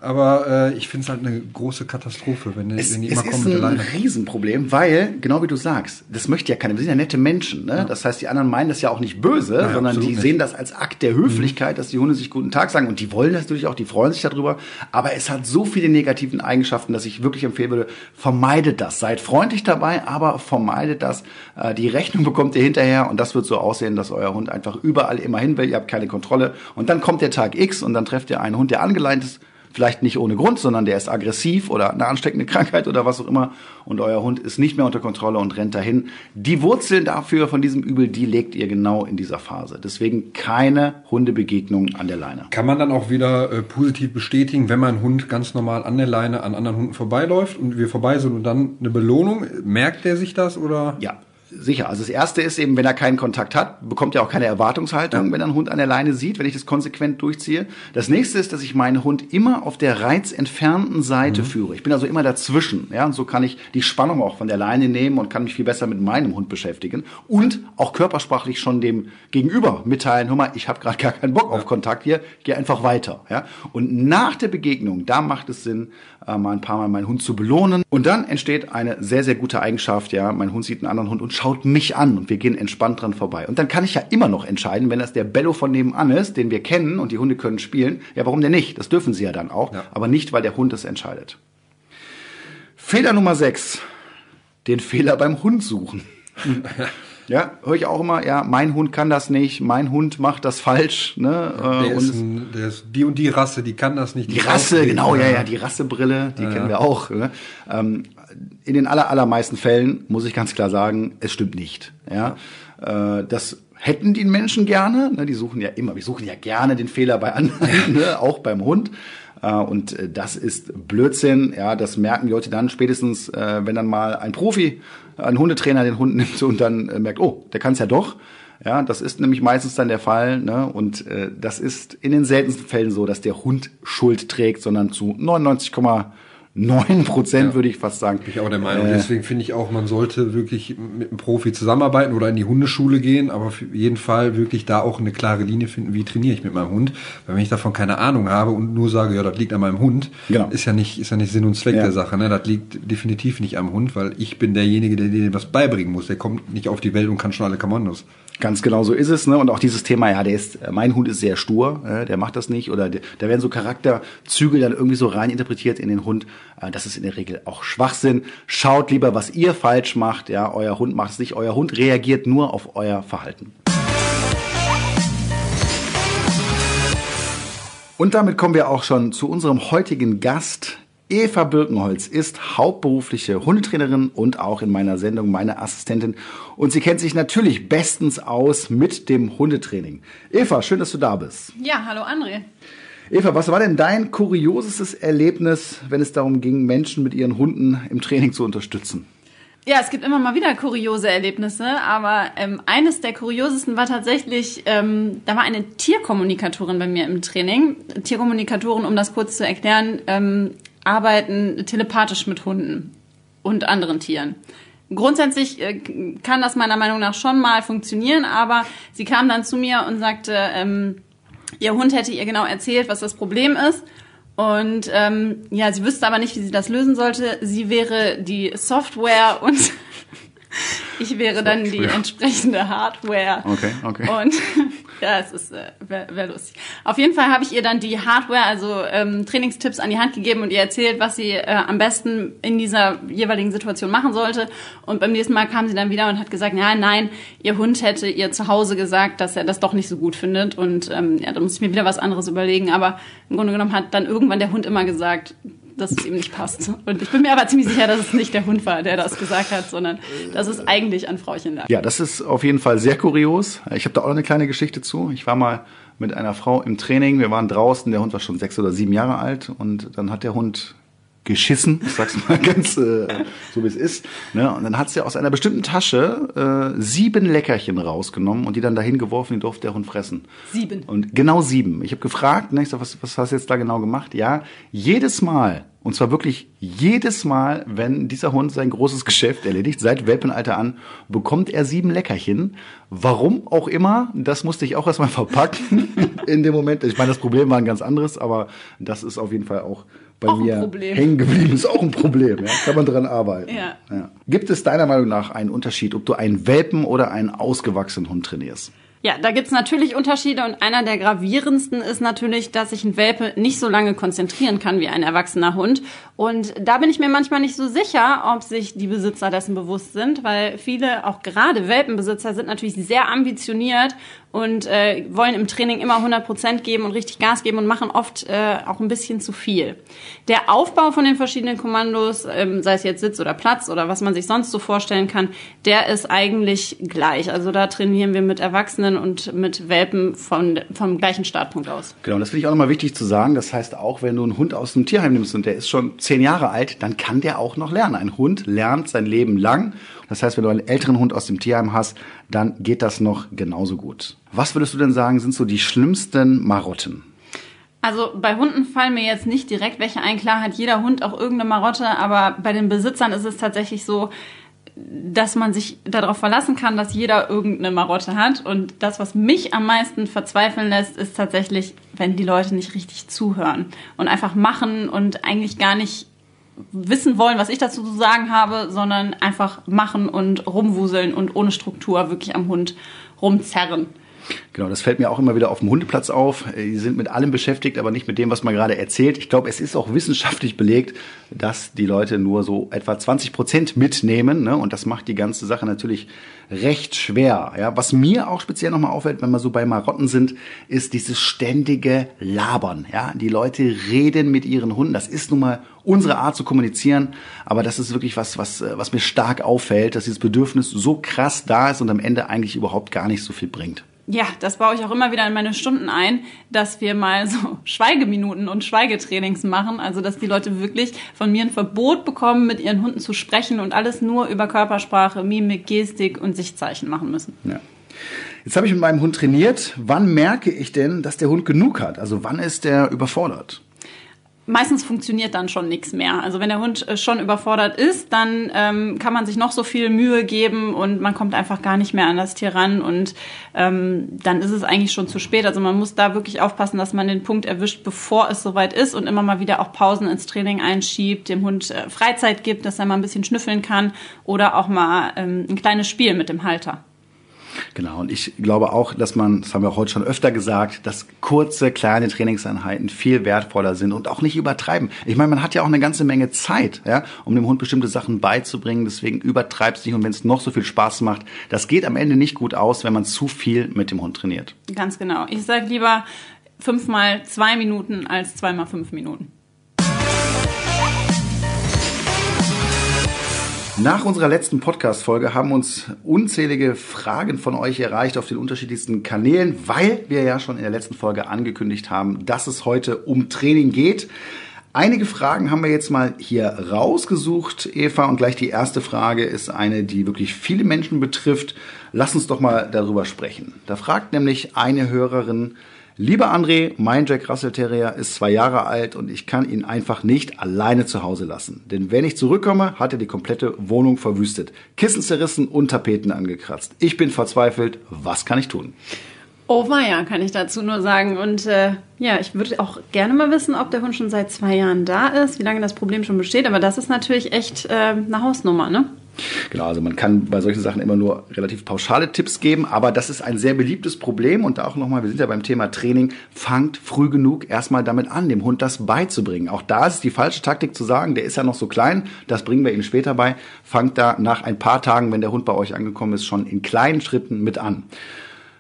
aber äh, ich finde es halt eine große Katastrophe, wenn, es, wenn die immer kommen mit ist ein Riesenproblem, weil, genau wie du sagst, das möchte ja keiner. Wir sind ja nette Menschen. Ne? Ja. Das heißt, die anderen meinen das ja auch nicht böse, ja, sondern die nicht. sehen das als Akt der Höflichkeit, mhm. dass die Hunde sich guten Tag sagen. Und die wollen das natürlich auch, die freuen sich darüber. Aber es hat so viele negativen Eigenschaften, dass ich wirklich empfehlen würde, vermeidet das. Seid freundlich dabei, aber vermeidet das. Äh, die Rechnung bekommt ihr hinterher und das wird so aussehen, dass euer Hund einfach überall immer hin will. Ihr habt keine Kontrolle. Und dann kommt der Tag X und dann trefft ihr einen Hund, der angeleint ist Vielleicht nicht ohne Grund, sondern der ist aggressiv oder eine ansteckende Krankheit oder was auch immer. Und euer Hund ist nicht mehr unter Kontrolle und rennt dahin. Die Wurzeln dafür von diesem Übel, die legt ihr genau in dieser Phase. Deswegen keine Hundebegegnung an der Leine. Kann man dann auch wieder äh, positiv bestätigen, wenn mein Hund ganz normal an der Leine an anderen Hunden vorbeiläuft und wir vorbei sind und dann eine Belohnung? Merkt der sich das oder? Ja, Sicher. Also das erste ist eben, wenn er keinen Kontakt hat, bekommt er auch keine Erwartungshaltung, ja. wenn er einen Hund an der Leine sieht, wenn ich das konsequent durchziehe. Das nächste ist, dass ich meinen Hund immer auf der reizentfernten Seite mhm. führe. Ich bin also immer dazwischen. Ja, und so kann ich die Spannung auch von der Leine nehmen und kann mich viel besser mit meinem Hund beschäftigen und auch körpersprachlich schon dem Gegenüber mitteilen, hör mal, ich habe gerade gar keinen Bock ja. auf Kontakt hier, geh einfach weiter. Ja, und nach der Begegnung, da macht es Sinn, äh, mal ein paar Mal meinen Hund zu belohnen. Und dann entsteht eine sehr, sehr gute Eigenschaft. Ja, mein Hund sieht einen anderen Hund und schaut mich an und wir gehen entspannt dran vorbei. Und dann kann ich ja immer noch entscheiden, wenn das der Bello von nebenan ist, den wir kennen und die Hunde können spielen, ja, warum denn nicht? Das dürfen sie ja dann auch, ja. aber nicht, weil der Hund es entscheidet. Fehler Nummer 6. Den Fehler beim Hund suchen. Ja, höre ich auch immer, ja, mein Hund kann das nicht, mein Hund macht das falsch. Ne? Ja, der, ist ein, der, ist die und die Rasse, die kann das nicht. Die, die Rasse, genau, ja, ja, die Rassebrille, die ja, kennen wir auch. Ne? Ähm, in den aller, allermeisten Fällen muss ich ganz klar sagen, es stimmt nicht. Ja, äh, das hätten die Menschen gerne. Ne? Die suchen ja immer, wir suchen ja gerne den Fehler bei anderen, ne? auch beim Hund. Äh, und äh, das ist Blödsinn. Ja, das merken die Leute dann spätestens, äh, wenn dann mal ein Profi, ein Hundetrainer den Hund nimmt und dann merkt, oh, der kann es ja doch. Ja, das ist nämlich meistens dann der Fall. Ne? Und äh, das ist in den seltensten Fällen so, dass der Hund Schuld trägt, sondern zu 99, 9 Prozent, ja. würde ich fast sagen. Bin ich auch der Meinung. Äh, Deswegen finde ich auch, man sollte wirklich mit einem Profi zusammenarbeiten oder in die Hundeschule gehen, aber auf jeden Fall wirklich da auch eine klare Linie finden, wie trainiere ich mit meinem Hund. Weil wenn ich davon keine Ahnung habe und nur sage, ja, das liegt an meinem Hund, genau. ist ja nicht, ist ja nicht Sinn und Zweck ja. der Sache. Ne? Das liegt definitiv nicht am Hund, weil ich bin derjenige, der dir was beibringen muss. Der kommt nicht auf die Welt und kann schon alle Kommandos. Ganz genau so ist es. Ne? Und auch dieses Thema, ja, der ist, äh, mein Hund ist sehr stur, äh, der macht das nicht. Oder der, da werden so Charakterzüge dann irgendwie so rein interpretiert in den Hund. Äh, das ist in der Regel auch Schwachsinn. Schaut lieber, was ihr falsch macht. Ja, euer Hund macht es nicht. Euer Hund reagiert nur auf euer Verhalten. Und damit kommen wir auch schon zu unserem heutigen Gast. Eva Birkenholz ist hauptberufliche Hundetrainerin und auch in meiner Sendung meine Assistentin. Und sie kennt sich natürlich bestens aus mit dem Hundetraining. Eva, schön, dass du da bist. Ja, hallo André. Eva, was war denn dein kuriosestes Erlebnis, wenn es darum ging, Menschen mit ihren Hunden im Training zu unterstützen? Ja, es gibt immer mal wieder kuriose Erlebnisse, aber ähm, eines der kuriosesten war tatsächlich, ähm, da war eine Tierkommunikatorin bei mir im Training. Tierkommunikatoren, um das kurz zu erklären, ähm, arbeiten telepathisch mit Hunden und anderen Tieren. Grundsätzlich äh, kann das meiner Meinung nach schon mal funktionieren, aber sie kam dann zu mir und sagte, ähm, ihr Hund hätte ihr genau erzählt, was das Problem ist. Und ähm, ja, sie wüsste aber nicht, wie sie das lösen sollte. Sie wäre die Software und ich wäre dann die entsprechende Hardware. Okay, okay. Und ja, es ist äh, wäre wär lustig. Auf jeden Fall habe ich ihr dann die Hardware, also ähm, Trainingstipps an die Hand gegeben und ihr erzählt, was sie äh, am besten in dieser jeweiligen Situation machen sollte. Und beim nächsten Mal kam sie dann wieder und hat gesagt, ja, nein, ihr Hund hätte ihr zu Hause gesagt, dass er das doch nicht so gut findet. Und ähm, ja, da muss ich mir wieder was anderes überlegen. Aber im Grunde genommen hat dann irgendwann der Hund immer gesagt, dass es ihm nicht passt. Und ich bin mir aber ziemlich sicher, dass es nicht der Hund war, der das gesagt hat, sondern dass es eigentlich an Frauchen lag. Ja, das ist auf jeden Fall sehr kurios. Ich habe da auch eine kleine Geschichte zu. Ich war mal mit einer Frau im Training. Wir waren draußen. Der Hund war schon sechs oder sieben Jahre alt und dann hat der Hund geschissen, ich sag's mal ganz äh, so wie es ist. Ne? Und dann hat sie aus einer bestimmten Tasche äh, sieben Leckerchen rausgenommen und die dann dahin geworfen, die durfte der Hund fressen. Sieben. Und genau sieben. Ich habe gefragt, ne, ich sag, was, was hast du jetzt da genau gemacht? Ja, jedes Mal, und zwar wirklich jedes Mal, wenn dieser Hund sein großes Geschäft erledigt, seit Welpenalter an, bekommt er sieben Leckerchen. Warum auch immer, das musste ich auch erstmal verpacken in dem Moment. Ich meine, das Problem war ein ganz anderes, aber das ist auf jeden Fall auch bei auch mir hängen geblieben. Ist auch ein Problem, ja? kann man dran arbeiten. Ja. ja. Gibt es deiner Meinung nach einen Unterschied, ob du einen Welpen oder einen ausgewachsenen Hund trainierst? Ja, da gibt's natürlich Unterschiede und einer der gravierendsten ist natürlich, dass sich ein Welpe nicht so lange konzentrieren kann wie ein erwachsener Hund. Und da bin ich mir manchmal nicht so sicher, ob sich die Besitzer dessen bewusst sind, weil viele, auch gerade Welpenbesitzer, sind natürlich sehr ambitioniert und äh, wollen im Training immer 100 Prozent geben und richtig Gas geben und machen oft äh, auch ein bisschen zu viel. Der Aufbau von den verschiedenen Kommandos, ähm, sei es jetzt Sitz oder Platz oder was man sich sonst so vorstellen kann, der ist eigentlich gleich. Also da trainieren wir mit Erwachsenen und mit Welpen von, vom gleichen Startpunkt aus. Genau, das finde ich auch nochmal wichtig zu sagen. Das heißt, auch wenn du einen Hund aus dem Tierheim nimmst und der ist schon zehn Jahre alt, dann kann der auch noch lernen. Ein Hund lernt sein Leben lang das heißt, wenn du einen älteren Hund aus dem Tierheim hast, dann geht das noch genauso gut. Was würdest du denn sagen, sind so die schlimmsten Marotten? Also bei Hunden fallen mir jetzt nicht direkt welche ein. Klar hat jeder Hund auch irgendeine Marotte, aber bei den Besitzern ist es tatsächlich so, dass man sich darauf verlassen kann, dass jeder irgendeine Marotte hat. Und das, was mich am meisten verzweifeln lässt, ist tatsächlich, wenn die Leute nicht richtig zuhören und einfach machen und eigentlich gar nicht wissen wollen, was ich dazu zu sagen habe, sondern einfach machen und rumwuseln und ohne Struktur wirklich am Hund rumzerren. Genau, das fällt mir auch immer wieder auf dem Hundeplatz auf. Die sind mit allem beschäftigt, aber nicht mit dem, was man gerade erzählt. Ich glaube, es ist auch wissenschaftlich belegt, dass die Leute nur so etwa 20 Prozent mitnehmen. Ne? Und das macht die ganze Sache natürlich recht schwer. Ja? Was mir auch speziell nochmal auffällt, wenn wir so bei Marotten sind, ist dieses ständige Labern. Ja? Die Leute reden mit ihren Hunden. Das ist nun mal unsere Art zu kommunizieren. Aber das ist wirklich was, was, was mir stark auffällt, dass dieses Bedürfnis so krass da ist und am Ende eigentlich überhaupt gar nicht so viel bringt. Ja, das baue ich auch immer wieder in meine Stunden ein, dass wir mal so Schweigeminuten und Schweigetrainings machen. Also, dass die Leute wirklich von mir ein Verbot bekommen, mit ihren Hunden zu sprechen und alles nur über Körpersprache, Mimik, Gestik und Sichtzeichen machen müssen. Ja. Jetzt habe ich mit meinem Hund trainiert. Wann merke ich denn, dass der Hund genug hat? Also wann ist der überfordert? Meistens funktioniert dann schon nichts mehr. Also wenn der Hund äh, schon überfordert ist, dann ähm, kann man sich noch so viel Mühe geben und man kommt einfach gar nicht mehr an das Tier ran und ähm, dann ist es eigentlich schon zu spät. Also man muss da wirklich aufpassen, dass man den Punkt erwischt, bevor es soweit ist und immer mal wieder auch Pausen ins Training einschiebt, dem Hund äh, Freizeit gibt, dass er mal ein bisschen schnüffeln kann oder auch mal ähm, ein kleines Spiel mit dem Halter. Genau, und ich glaube auch, dass man, das haben wir auch heute schon öfter gesagt, dass kurze, kleine Trainingseinheiten viel wertvoller sind und auch nicht übertreiben. Ich meine, man hat ja auch eine ganze Menge Zeit, ja, um dem Hund bestimmte Sachen beizubringen, deswegen übertreibt es nicht und wenn es noch so viel Spaß macht, das geht am Ende nicht gut aus, wenn man zu viel mit dem Hund trainiert. Ganz genau. Ich sage lieber fünfmal zwei Minuten als zweimal fünf Minuten. Nach unserer letzten Podcast-Folge haben uns unzählige Fragen von euch erreicht auf den unterschiedlichsten Kanälen, weil wir ja schon in der letzten Folge angekündigt haben, dass es heute um Training geht. Einige Fragen haben wir jetzt mal hier rausgesucht, Eva, und gleich die erste Frage ist eine, die wirklich viele Menschen betrifft. Lass uns doch mal darüber sprechen. Da fragt nämlich eine Hörerin, Lieber André, mein Jack Russell Terrier ist zwei Jahre alt und ich kann ihn einfach nicht alleine zu Hause lassen. Denn wenn ich zurückkomme, hat er die komplette Wohnung verwüstet. Kissen zerrissen und Tapeten angekratzt. Ich bin verzweifelt. Was kann ich tun? Oh ja, kann ich dazu nur sagen. Und äh, ja, ich würde auch gerne mal wissen, ob der Hund schon seit zwei Jahren da ist, wie lange das Problem schon besteht. Aber das ist natürlich echt äh, eine Hausnummer, ne? Genau, also man kann bei solchen Sachen immer nur relativ pauschale Tipps geben, aber das ist ein sehr beliebtes Problem und da auch nochmal, wir sind ja beim Thema Training, fangt früh genug erstmal damit an, dem Hund das beizubringen. Auch da ist die falsche Taktik zu sagen, der ist ja noch so klein, das bringen wir ihm später bei. Fangt da nach ein paar Tagen, wenn der Hund bei euch angekommen ist, schon in kleinen Schritten mit an.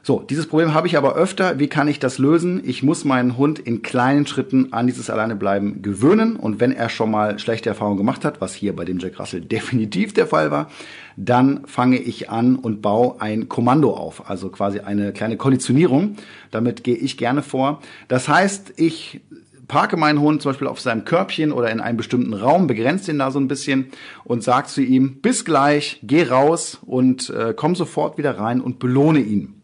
So, dieses Problem habe ich aber öfter. Wie kann ich das lösen? Ich muss meinen Hund in kleinen Schritten an dieses Alleinebleiben gewöhnen. Und wenn er schon mal schlechte Erfahrungen gemacht hat, was hier bei dem Jack Russell definitiv der Fall war, dann fange ich an und baue ein Kommando auf. Also quasi eine kleine Konditionierung. Damit gehe ich gerne vor. Das heißt, ich parke meinen Hund zum Beispiel auf seinem Körbchen oder in einem bestimmten Raum, begrenze ihn da so ein bisschen und sag zu ihm, bis gleich, geh raus und äh, komm sofort wieder rein und belohne ihn.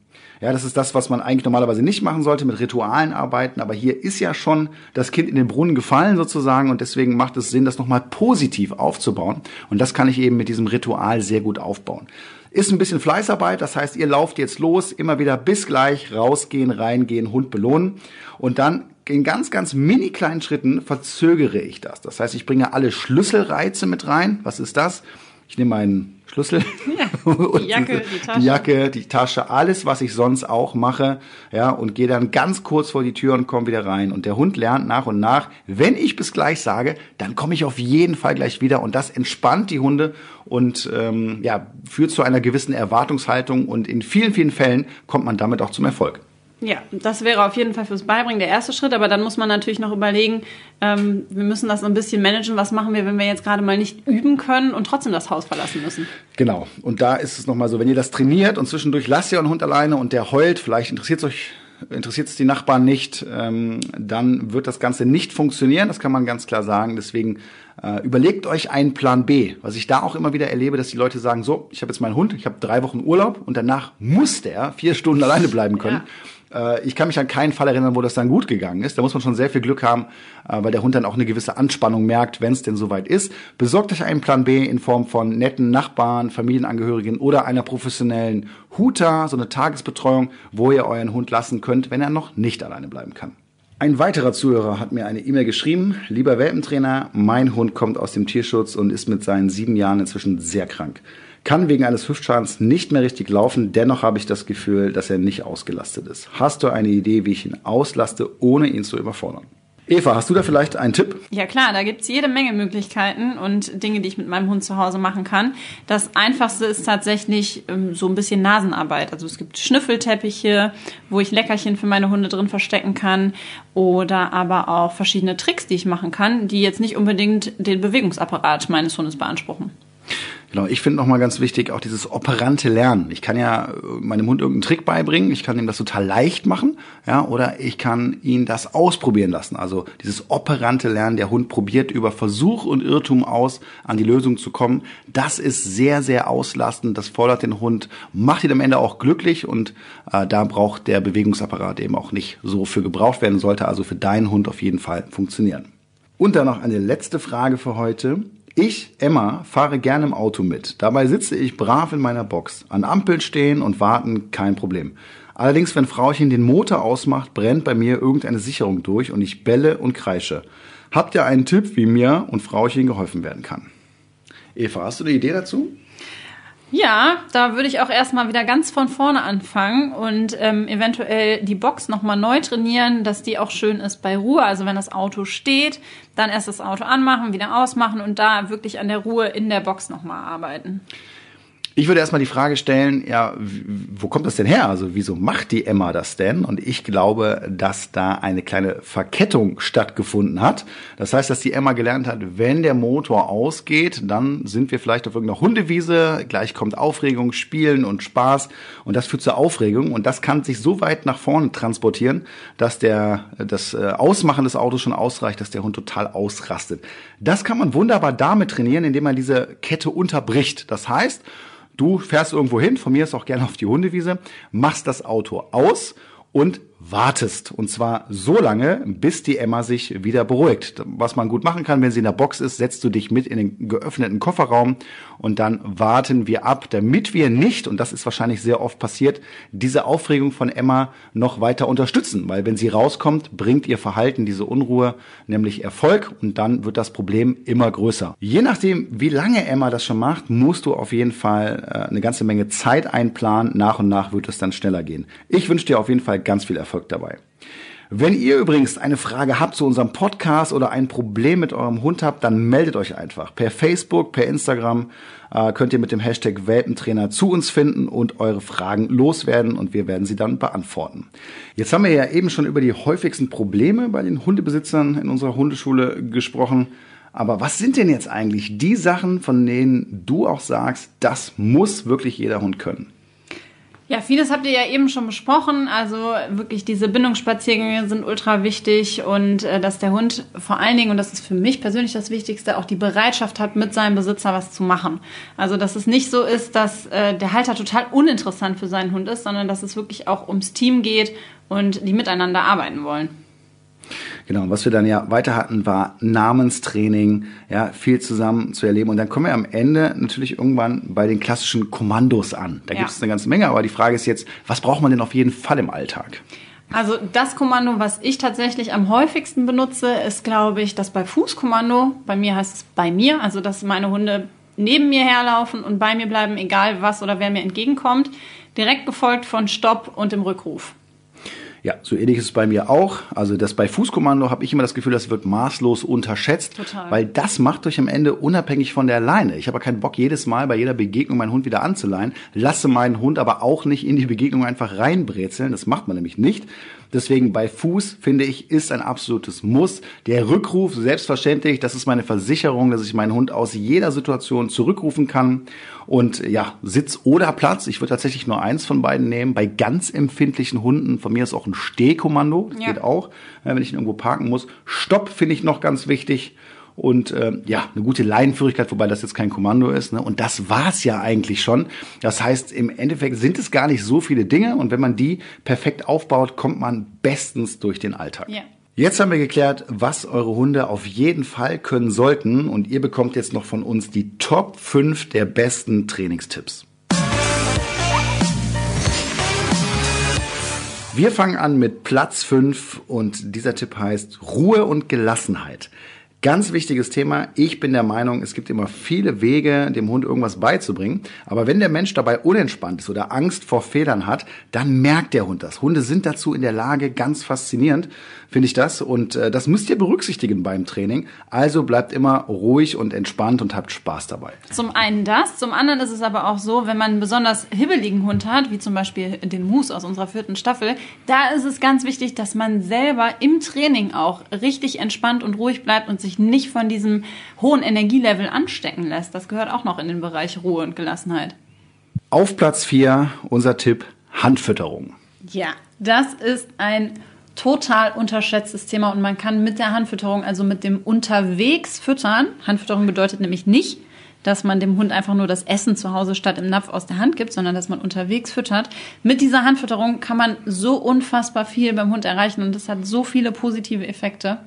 Ja, das ist das, was man eigentlich normalerweise nicht machen sollte, mit Ritualen arbeiten. Aber hier ist ja schon das Kind in den Brunnen gefallen sozusagen und deswegen macht es Sinn, das nochmal positiv aufzubauen. Und das kann ich eben mit diesem Ritual sehr gut aufbauen. Ist ein bisschen Fleißarbeit, das heißt, ihr lauft jetzt los, immer wieder bis gleich rausgehen, reingehen, Hund belohnen und dann in ganz, ganz mini kleinen Schritten verzögere ich das. Das heißt, ich bringe alle Schlüsselreize mit rein. Was ist das? Ich nehme meinen Schlüssel. Ja, die Jacke, die Tasche. Die Jacke, die Tasche, alles, was ich sonst auch mache, ja, und gehe dann ganz kurz vor die Tür und komme wieder rein. Und der Hund lernt nach und nach, wenn ich bis gleich sage, dann komme ich auf jeden Fall gleich wieder. Und das entspannt die Hunde und ähm, ja, führt zu einer gewissen Erwartungshaltung. Und in vielen, vielen Fällen kommt man damit auch zum Erfolg. Ja, das wäre auf jeden Fall fürs Beibringen der erste Schritt, aber dann muss man natürlich noch überlegen, ähm, wir müssen das ein bisschen managen. Was machen wir, wenn wir jetzt gerade mal nicht üben können und trotzdem das Haus verlassen müssen? Genau. Und da ist es nochmal so, wenn ihr das trainiert und zwischendurch lasst ihr euren Hund alleine und der heult, vielleicht interessiert es euch interessiert es die Nachbarn nicht, ähm, dann wird das Ganze nicht funktionieren. Das kann man ganz klar sagen. Deswegen äh, überlegt euch einen Plan B. Was ich da auch immer wieder erlebe, dass die Leute sagen, so, ich habe jetzt meinen Hund, ich habe drei Wochen Urlaub und danach muss der vier Stunden alleine bleiben können. Ja. Äh, ich kann mich an keinen Fall erinnern, wo das dann gut gegangen ist. Da muss man schon sehr viel Glück haben, äh, weil der Hund dann auch eine gewisse Anspannung merkt, wenn es denn soweit ist. Besorgt euch einen Plan B in Form von netten Nachbarn, Familienangehörigen oder einer professionellen Huta, so eine Tagesbetreuung, wo ihr euren Hund lassen könnt, wenn er noch nicht alleine bleiben kann. Ein weiterer Zuhörer hat mir eine E-Mail geschrieben. Lieber Welpentrainer, mein Hund kommt aus dem Tierschutz und ist mit seinen sieben Jahren inzwischen sehr krank. Kann wegen eines Hüftschadens nicht mehr richtig laufen. Dennoch habe ich das Gefühl, dass er nicht ausgelastet ist. Hast du eine Idee, wie ich ihn auslaste, ohne ihn zu überfordern? Eva, hast du da vielleicht einen Tipp? Ja klar, da gibt's jede Menge Möglichkeiten und Dinge, die ich mit meinem Hund zu Hause machen kann. Das Einfachste ist tatsächlich ähm, so ein bisschen Nasenarbeit. Also es gibt Schnüffelteppiche, wo ich Leckerchen für meine Hunde drin verstecken kann oder aber auch verschiedene Tricks, die ich machen kann, die jetzt nicht unbedingt den Bewegungsapparat meines Hundes beanspruchen. Genau, ich finde nochmal ganz wichtig auch dieses operante Lernen. Ich kann ja äh, meinem Hund irgendeinen Trick beibringen, ich kann ihm das total leicht machen, ja, oder ich kann ihn das ausprobieren lassen. Also dieses operante Lernen, der Hund probiert über Versuch und Irrtum aus, an die Lösung zu kommen. Das ist sehr, sehr auslastend, das fordert den Hund, macht ihn am Ende auch glücklich und äh, da braucht der Bewegungsapparat eben auch nicht so für gebraucht werden, sollte also für deinen Hund auf jeden Fall funktionieren. Und dann noch eine letzte Frage für heute. Ich, Emma, fahre gerne im Auto mit. Dabei sitze ich brav in meiner Box. An Ampeln stehen und warten, kein Problem. Allerdings, wenn Frauchen den Motor ausmacht, brennt bei mir irgendeine Sicherung durch und ich belle und kreische. Habt ihr einen Tipp, wie mir und Frauchen geholfen werden kann? Eva, hast du eine Idee dazu? Ja, da würde ich auch erstmal wieder ganz von vorne anfangen und ähm, eventuell die Box nochmal neu trainieren, dass die auch schön ist bei Ruhe. Also wenn das Auto steht, dann erst das Auto anmachen, wieder ausmachen und da wirklich an der Ruhe in der Box nochmal arbeiten. Ich würde erstmal die Frage stellen, ja, wo kommt das denn her? Also wieso macht die Emma das denn? Und ich glaube, dass da eine kleine Verkettung stattgefunden hat. Das heißt, dass die Emma gelernt hat, wenn der Motor ausgeht, dann sind wir vielleicht auf irgendeiner Hundewiese, gleich kommt Aufregung, Spielen und Spaß und das führt zur Aufregung und das kann sich so weit nach vorne transportieren, dass der, das äh, Ausmachen des Autos schon ausreicht, dass der Hund total ausrastet. Das kann man wunderbar damit trainieren, indem man diese Kette unterbricht. Das heißt, Du fährst irgendwo hin, von mir ist auch gerne auf die Hundewiese, machst das Auto aus und wartest. Und zwar so lange, bis die Emma sich wieder beruhigt. Was man gut machen kann, wenn sie in der Box ist, setzt du dich mit in den geöffneten Kofferraum und dann warten wir ab, damit wir nicht, und das ist wahrscheinlich sehr oft passiert, diese Aufregung von Emma noch weiter unterstützen. Weil wenn sie rauskommt, bringt ihr Verhalten diese Unruhe nämlich Erfolg und dann wird das Problem immer größer. Je nachdem, wie lange Emma das schon macht, musst du auf jeden Fall äh, eine ganze Menge Zeit einplanen. Nach und nach wird es dann schneller gehen. Ich wünsche dir auf jeden Fall ganz viel Erfolg Erfolg dabei. Wenn ihr übrigens eine Frage habt zu unserem Podcast oder ein Problem mit eurem Hund habt, dann meldet euch einfach. Per Facebook, per Instagram äh, könnt ihr mit dem Hashtag Welpentrainer zu uns finden und eure Fragen loswerden und wir werden sie dann beantworten. Jetzt haben wir ja eben schon über die häufigsten Probleme bei den Hundebesitzern in unserer Hundeschule gesprochen. Aber was sind denn jetzt eigentlich die Sachen, von denen du auch sagst, das muss wirklich jeder Hund können? Ja, vieles habt ihr ja eben schon besprochen. Also wirklich diese Bindungsspaziergänge sind ultra wichtig und äh, dass der Hund vor allen Dingen, und das ist für mich persönlich das Wichtigste, auch die Bereitschaft hat, mit seinem Besitzer was zu machen. Also dass es nicht so ist, dass äh, der Halter total uninteressant für seinen Hund ist, sondern dass es wirklich auch ums Team geht und die miteinander arbeiten wollen. Genau, und was wir dann ja weiter hatten, war Namenstraining, ja, viel zusammen zu erleben. Und dann kommen wir am Ende natürlich irgendwann bei den klassischen Kommandos an. Da ja. gibt es eine ganze Menge, aber die Frage ist jetzt, was braucht man denn auf jeden Fall im Alltag? Also das Kommando, was ich tatsächlich am häufigsten benutze, ist, glaube ich, das bei Fußkommando. Bei mir heißt es bei mir, also dass meine Hunde neben mir herlaufen und bei mir bleiben, egal was oder wer mir entgegenkommt. Direkt gefolgt von Stopp und dem Rückruf. Ja, so ähnlich ist es bei mir auch. Also das bei Fußkommando habe ich immer das Gefühl, das wird maßlos unterschätzt, Total. weil das macht euch am Ende unabhängig von der Leine. Ich habe keinen Bock jedes Mal bei jeder Begegnung meinen Hund wieder anzuleihen, lasse meinen Hund aber auch nicht in die Begegnung einfach reinbrezeln. Das macht man nämlich nicht. Deswegen bei Fuß, finde ich, ist ein absolutes Muss. Der Rückruf, selbstverständlich, das ist meine Versicherung, dass ich meinen Hund aus jeder Situation zurückrufen kann. Und ja, Sitz oder Platz, ich würde tatsächlich nur eins von beiden nehmen. Bei ganz empfindlichen Hunden, von mir ist auch ein Stehkommando, das ja. geht auch, wenn ich ihn irgendwo parken muss. Stopp finde ich noch ganz wichtig und äh, ja, eine gute Leinenführigkeit, wobei das jetzt kein Kommando ist. Ne? Und das war's ja eigentlich schon. Das heißt, im Endeffekt sind es gar nicht so viele Dinge und wenn man die perfekt aufbaut, kommt man bestens durch den Alltag. Ja. Jetzt haben wir geklärt, was eure Hunde auf jeden Fall können sollten und ihr bekommt jetzt noch von uns die Top 5 der besten Trainingstipps. Wir fangen an mit Platz 5 und dieser Tipp heißt Ruhe und Gelassenheit. Ganz wichtiges Thema. Ich bin der Meinung, es gibt immer viele Wege, dem Hund irgendwas beizubringen. Aber wenn der Mensch dabei unentspannt ist oder Angst vor Fehlern hat, dann merkt der Hund das. Hunde sind dazu in der Lage, ganz faszinierend, finde ich das. Und äh, das müsst ihr berücksichtigen beim Training. Also bleibt immer ruhig und entspannt und habt Spaß dabei. Zum einen das. Zum anderen ist es aber auch so, wenn man einen besonders hibbeligen Hund hat, wie zum Beispiel den Moose aus unserer vierten Staffel, da ist es ganz wichtig, dass man selber im Training auch richtig entspannt und ruhig bleibt und sich nicht von diesem hohen Energielevel anstecken lässt. Das gehört auch noch in den Bereich Ruhe und Gelassenheit. Auf Platz 4 unser Tipp Handfütterung. Ja, das ist ein total unterschätztes Thema und man kann mit der Handfütterung, also mit dem unterwegs füttern, Handfütterung bedeutet nämlich nicht, dass man dem Hund einfach nur das Essen zu Hause statt im Napf aus der Hand gibt, sondern dass man unterwegs füttert. Mit dieser Handfütterung kann man so unfassbar viel beim Hund erreichen und das hat so viele positive Effekte.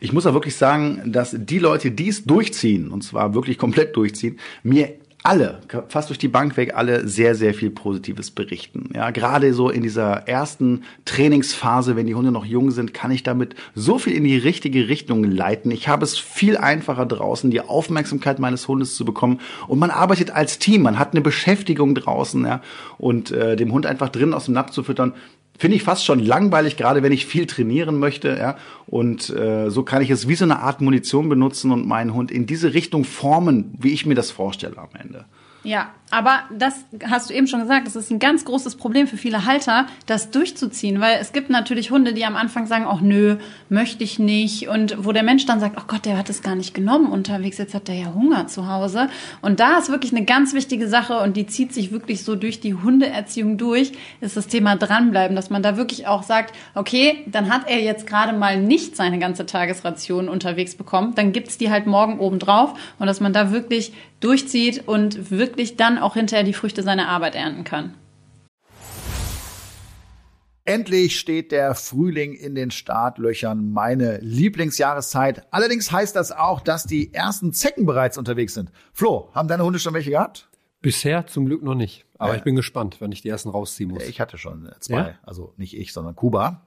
Ich muss auch wirklich sagen, dass die Leute, die es durchziehen, und zwar wirklich komplett durchziehen, mir alle, fast durch die Bank weg, alle sehr, sehr viel Positives berichten. Ja, gerade so in dieser ersten Trainingsphase, wenn die Hunde noch jung sind, kann ich damit so viel in die richtige Richtung leiten. Ich habe es viel einfacher draußen, die Aufmerksamkeit meines Hundes zu bekommen. Und man arbeitet als Team, man hat eine Beschäftigung draußen, ja, und äh, dem Hund einfach drinnen aus dem Napf zu füttern, finde ich fast schon langweilig, gerade wenn ich viel trainieren möchte. Ja? Und äh, so kann ich es wie so eine Art Munition benutzen und meinen Hund in diese Richtung formen, wie ich mir das vorstelle am Ende. Ja, aber das hast du eben schon gesagt, das ist ein ganz großes Problem für viele Halter, das durchzuziehen, weil es gibt natürlich Hunde, die am Anfang sagen, ach nö, möchte ich nicht. Und wo der Mensch dann sagt, ach Gott, der hat es gar nicht genommen unterwegs, jetzt hat der ja Hunger zu Hause. Und da ist wirklich eine ganz wichtige Sache und die zieht sich wirklich so durch die Hundeerziehung durch, ist das Thema dranbleiben, dass man da wirklich auch sagt, okay, dann hat er jetzt gerade mal nicht seine ganze Tagesration unterwegs bekommen, dann gibt's die halt morgen oben drauf und dass man da wirklich durchzieht und wirklich dann auch hinterher die Früchte seiner Arbeit ernten kann. Endlich steht der Frühling in den Startlöchern, meine Lieblingsjahreszeit. Allerdings heißt das auch, dass die ersten Zecken bereits unterwegs sind. Flo, haben deine Hunde schon welche gehabt? Bisher zum Glück noch nicht. Aber ja. ich bin gespannt, wenn ich die ersten rausziehen muss. Ich hatte schon zwei. Ja? Also nicht ich, sondern Kuba.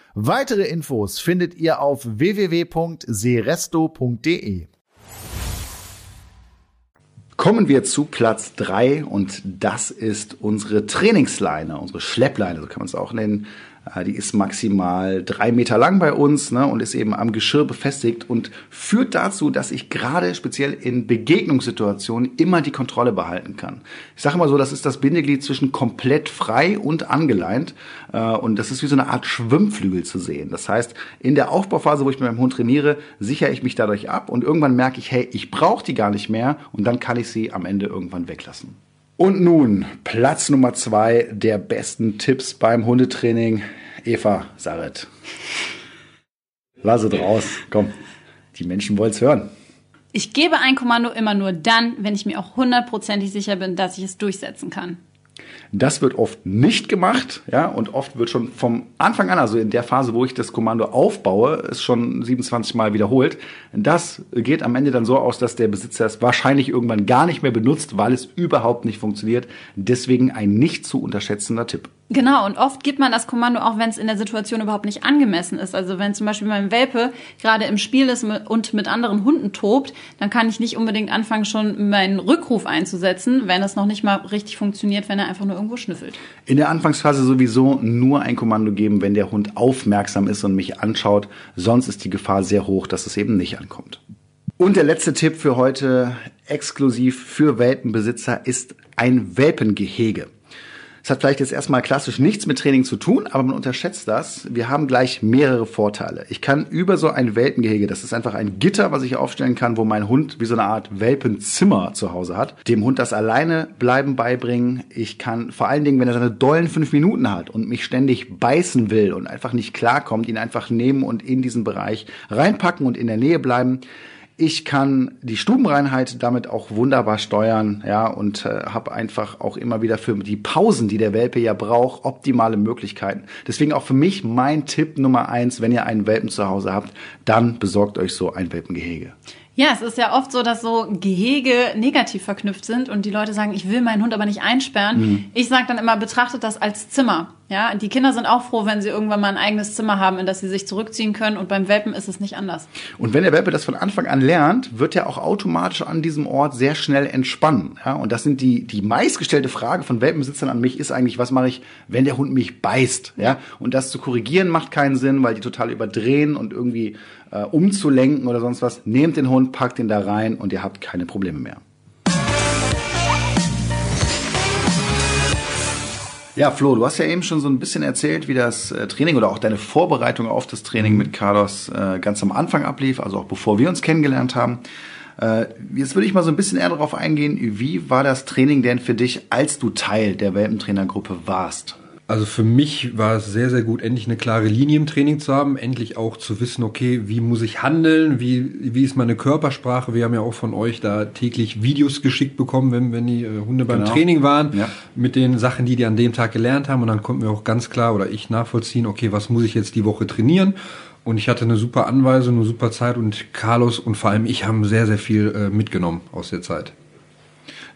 Weitere Infos findet ihr auf www.seresto.de. Kommen wir zu Platz drei und das ist unsere Trainingsleine, unsere Schleppleine, so kann man es auch nennen. Äh, die ist maximal drei Meter lang bei uns ne, und ist eben am Geschirr befestigt und führt dazu, dass ich gerade speziell in Begegnungssituationen immer die Kontrolle behalten kann. Ich sage mal so, das ist das Bindeglied zwischen komplett frei und angeleint äh, und das ist wie so eine Art Schwimmflügel zu sehen. Das heißt, in der Aufbauphase, wo ich mit meinem Hund trainiere, sichere ich mich dadurch ab und irgendwann merke ich, hey, ich brauche die gar nicht mehr und dann kann ich sie am Ende irgendwann weglassen. Und nun Platz Nummer zwei der besten Tipps beim Hundetraining. Eva Saret. Lass es raus. Komm. Die Menschen wollen es hören. Ich gebe ein Kommando immer nur dann, wenn ich mir auch hundertprozentig sicher bin, dass ich es durchsetzen kann. Das wird oft nicht gemacht, ja, und oft wird schon vom Anfang an, also in der Phase, wo ich das Kommando aufbaue, es schon 27 Mal wiederholt. Das geht am Ende dann so aus, dass der Besitzer es wahrscheinlich irgendwann gar nicht mehr benutzt, weil es überhaupt nicht funktioniert. Deswegen ein nicht zu unterschätzender Tipp. Genau, und oft gibt man das Kommando auch, wenn es in der Situation überhaupt nicht angemessen ist. Also wenn zum Beispiel mein Welpe gerade im Spiel ist und mit anderen Hunden tobt, dann kann ich nicht unbedingt anfangen, schon meinen Rückruf einzusetzen, wenn es noch nicht mal richtig funktioniert, wenn er einfach nur irgendwo schnüffelt. In der Anfangsphase sowieso nur ein Kommando geben, wenn der Hund aufmerksam ist und mich anschaut. Sonst ist die Gefahr sehr hoch, dass es eben nicht ankommt. Und der letzte Tipp für heute, exklusiv für Welpenbesitzer, ist ein Welpengehege. Es hat vielleicht jetzt erstmal klassisch nichts mit Training zu tun, aber man unterschätzt das. Wir haben gleich mehrere Vorteile. Ich kann über so ein Welpengehege, das ist einfach ein Gitter, was ich aufstellen kann, wo mein Hund wie so eine Art Welpenzimmer zu Hause hat, dem Hund das alleine bleiben beibringen. Ich kann vor allen Dingen, wenn er seine dollen fünf Minuten hat und mich ständig beißen will und einfach nicht klarkommt, ihn einfach nehmen und in diesen Bereich reinpacken und in der Nähe bleiben. Ich kann die Stubenreinheit damit auch wunderbar steuern, ja, und äh, habe einfach auch immer wieder für die Pausen, die der Welpe ja braucht, optimale Möglichkeiten. Deswegen auch für mich mein Tipp Nummer eins, wenn ihr einen Welpen zu Hause habt, dann besorgt euch so ein Welpengehege. Ja, es ist ja oft so, dass so Gehege negativ verknüpft sind und die Leute sagen, ich will meinen Hund aber nicht einsperren. Mhm. Ich sage dann immer, betrachtet das als Zimmer. Ja, die Kinder sind auch froh, wenn sie irgendwann mal ein eigenes Zimmer haben, in das sie sich zurückziehen können. Und beim Welpen ist es nicht anders. Und wenn der Welpe das von Anfang an lernt, wird er auch automatisch an diesem Ort sehr schnell entspannen. Ja, und das sind die, die meistgestellte Frage von Welpenbesitzern an mich ist eigentlich, was mache ich, wenn der Hund mich beißt? Ja, und das zu korrigieren macht keinen Sinn, weil die total überdrehen und irgendwie äh, umzulenken oder sonst was. Nehmt den Hund, packt ihn da rein und ihr habt keine Probleme mehr. Ja, Flo, du hast ja eben schon so ein bisschen erzählt, wie das äh, Training oder auch deine Vorbereitung auf das Training mit Carlos äh, ganz am Anfang ablief, also auch bevor wir uns kennengelernt haben. Äh, jetzt würde ich mal so ein bisschen eher darauf eingehen, wie war das Training denn für dich, als du Teil der Welpentrainergruppe warst? Also für mich war es sehr, sehr gut, endlich eine klare Linie im Training zu haben, endlich auch zu wissen, okay, wie muss ich handeln, wie, wie ist meine Körpersprache. Wir haben ja auch von euch da täglich Videos geschickt bekommen, wenn, wenn die äh, Hunde beim genau. Training waren, ja. mit den Sachen, die die an dem Tag gelernt haben. Und dann konnten wir auch ganz klar oder ich nachvollziehen, okay, was muss ich jetzt die Woche trainieren. Und ich hatte eine super Anweisung, eine super Zeit und Carlos und vor allem ich haben sehr, sehr viel äh, mitgenommen aus der Zeit.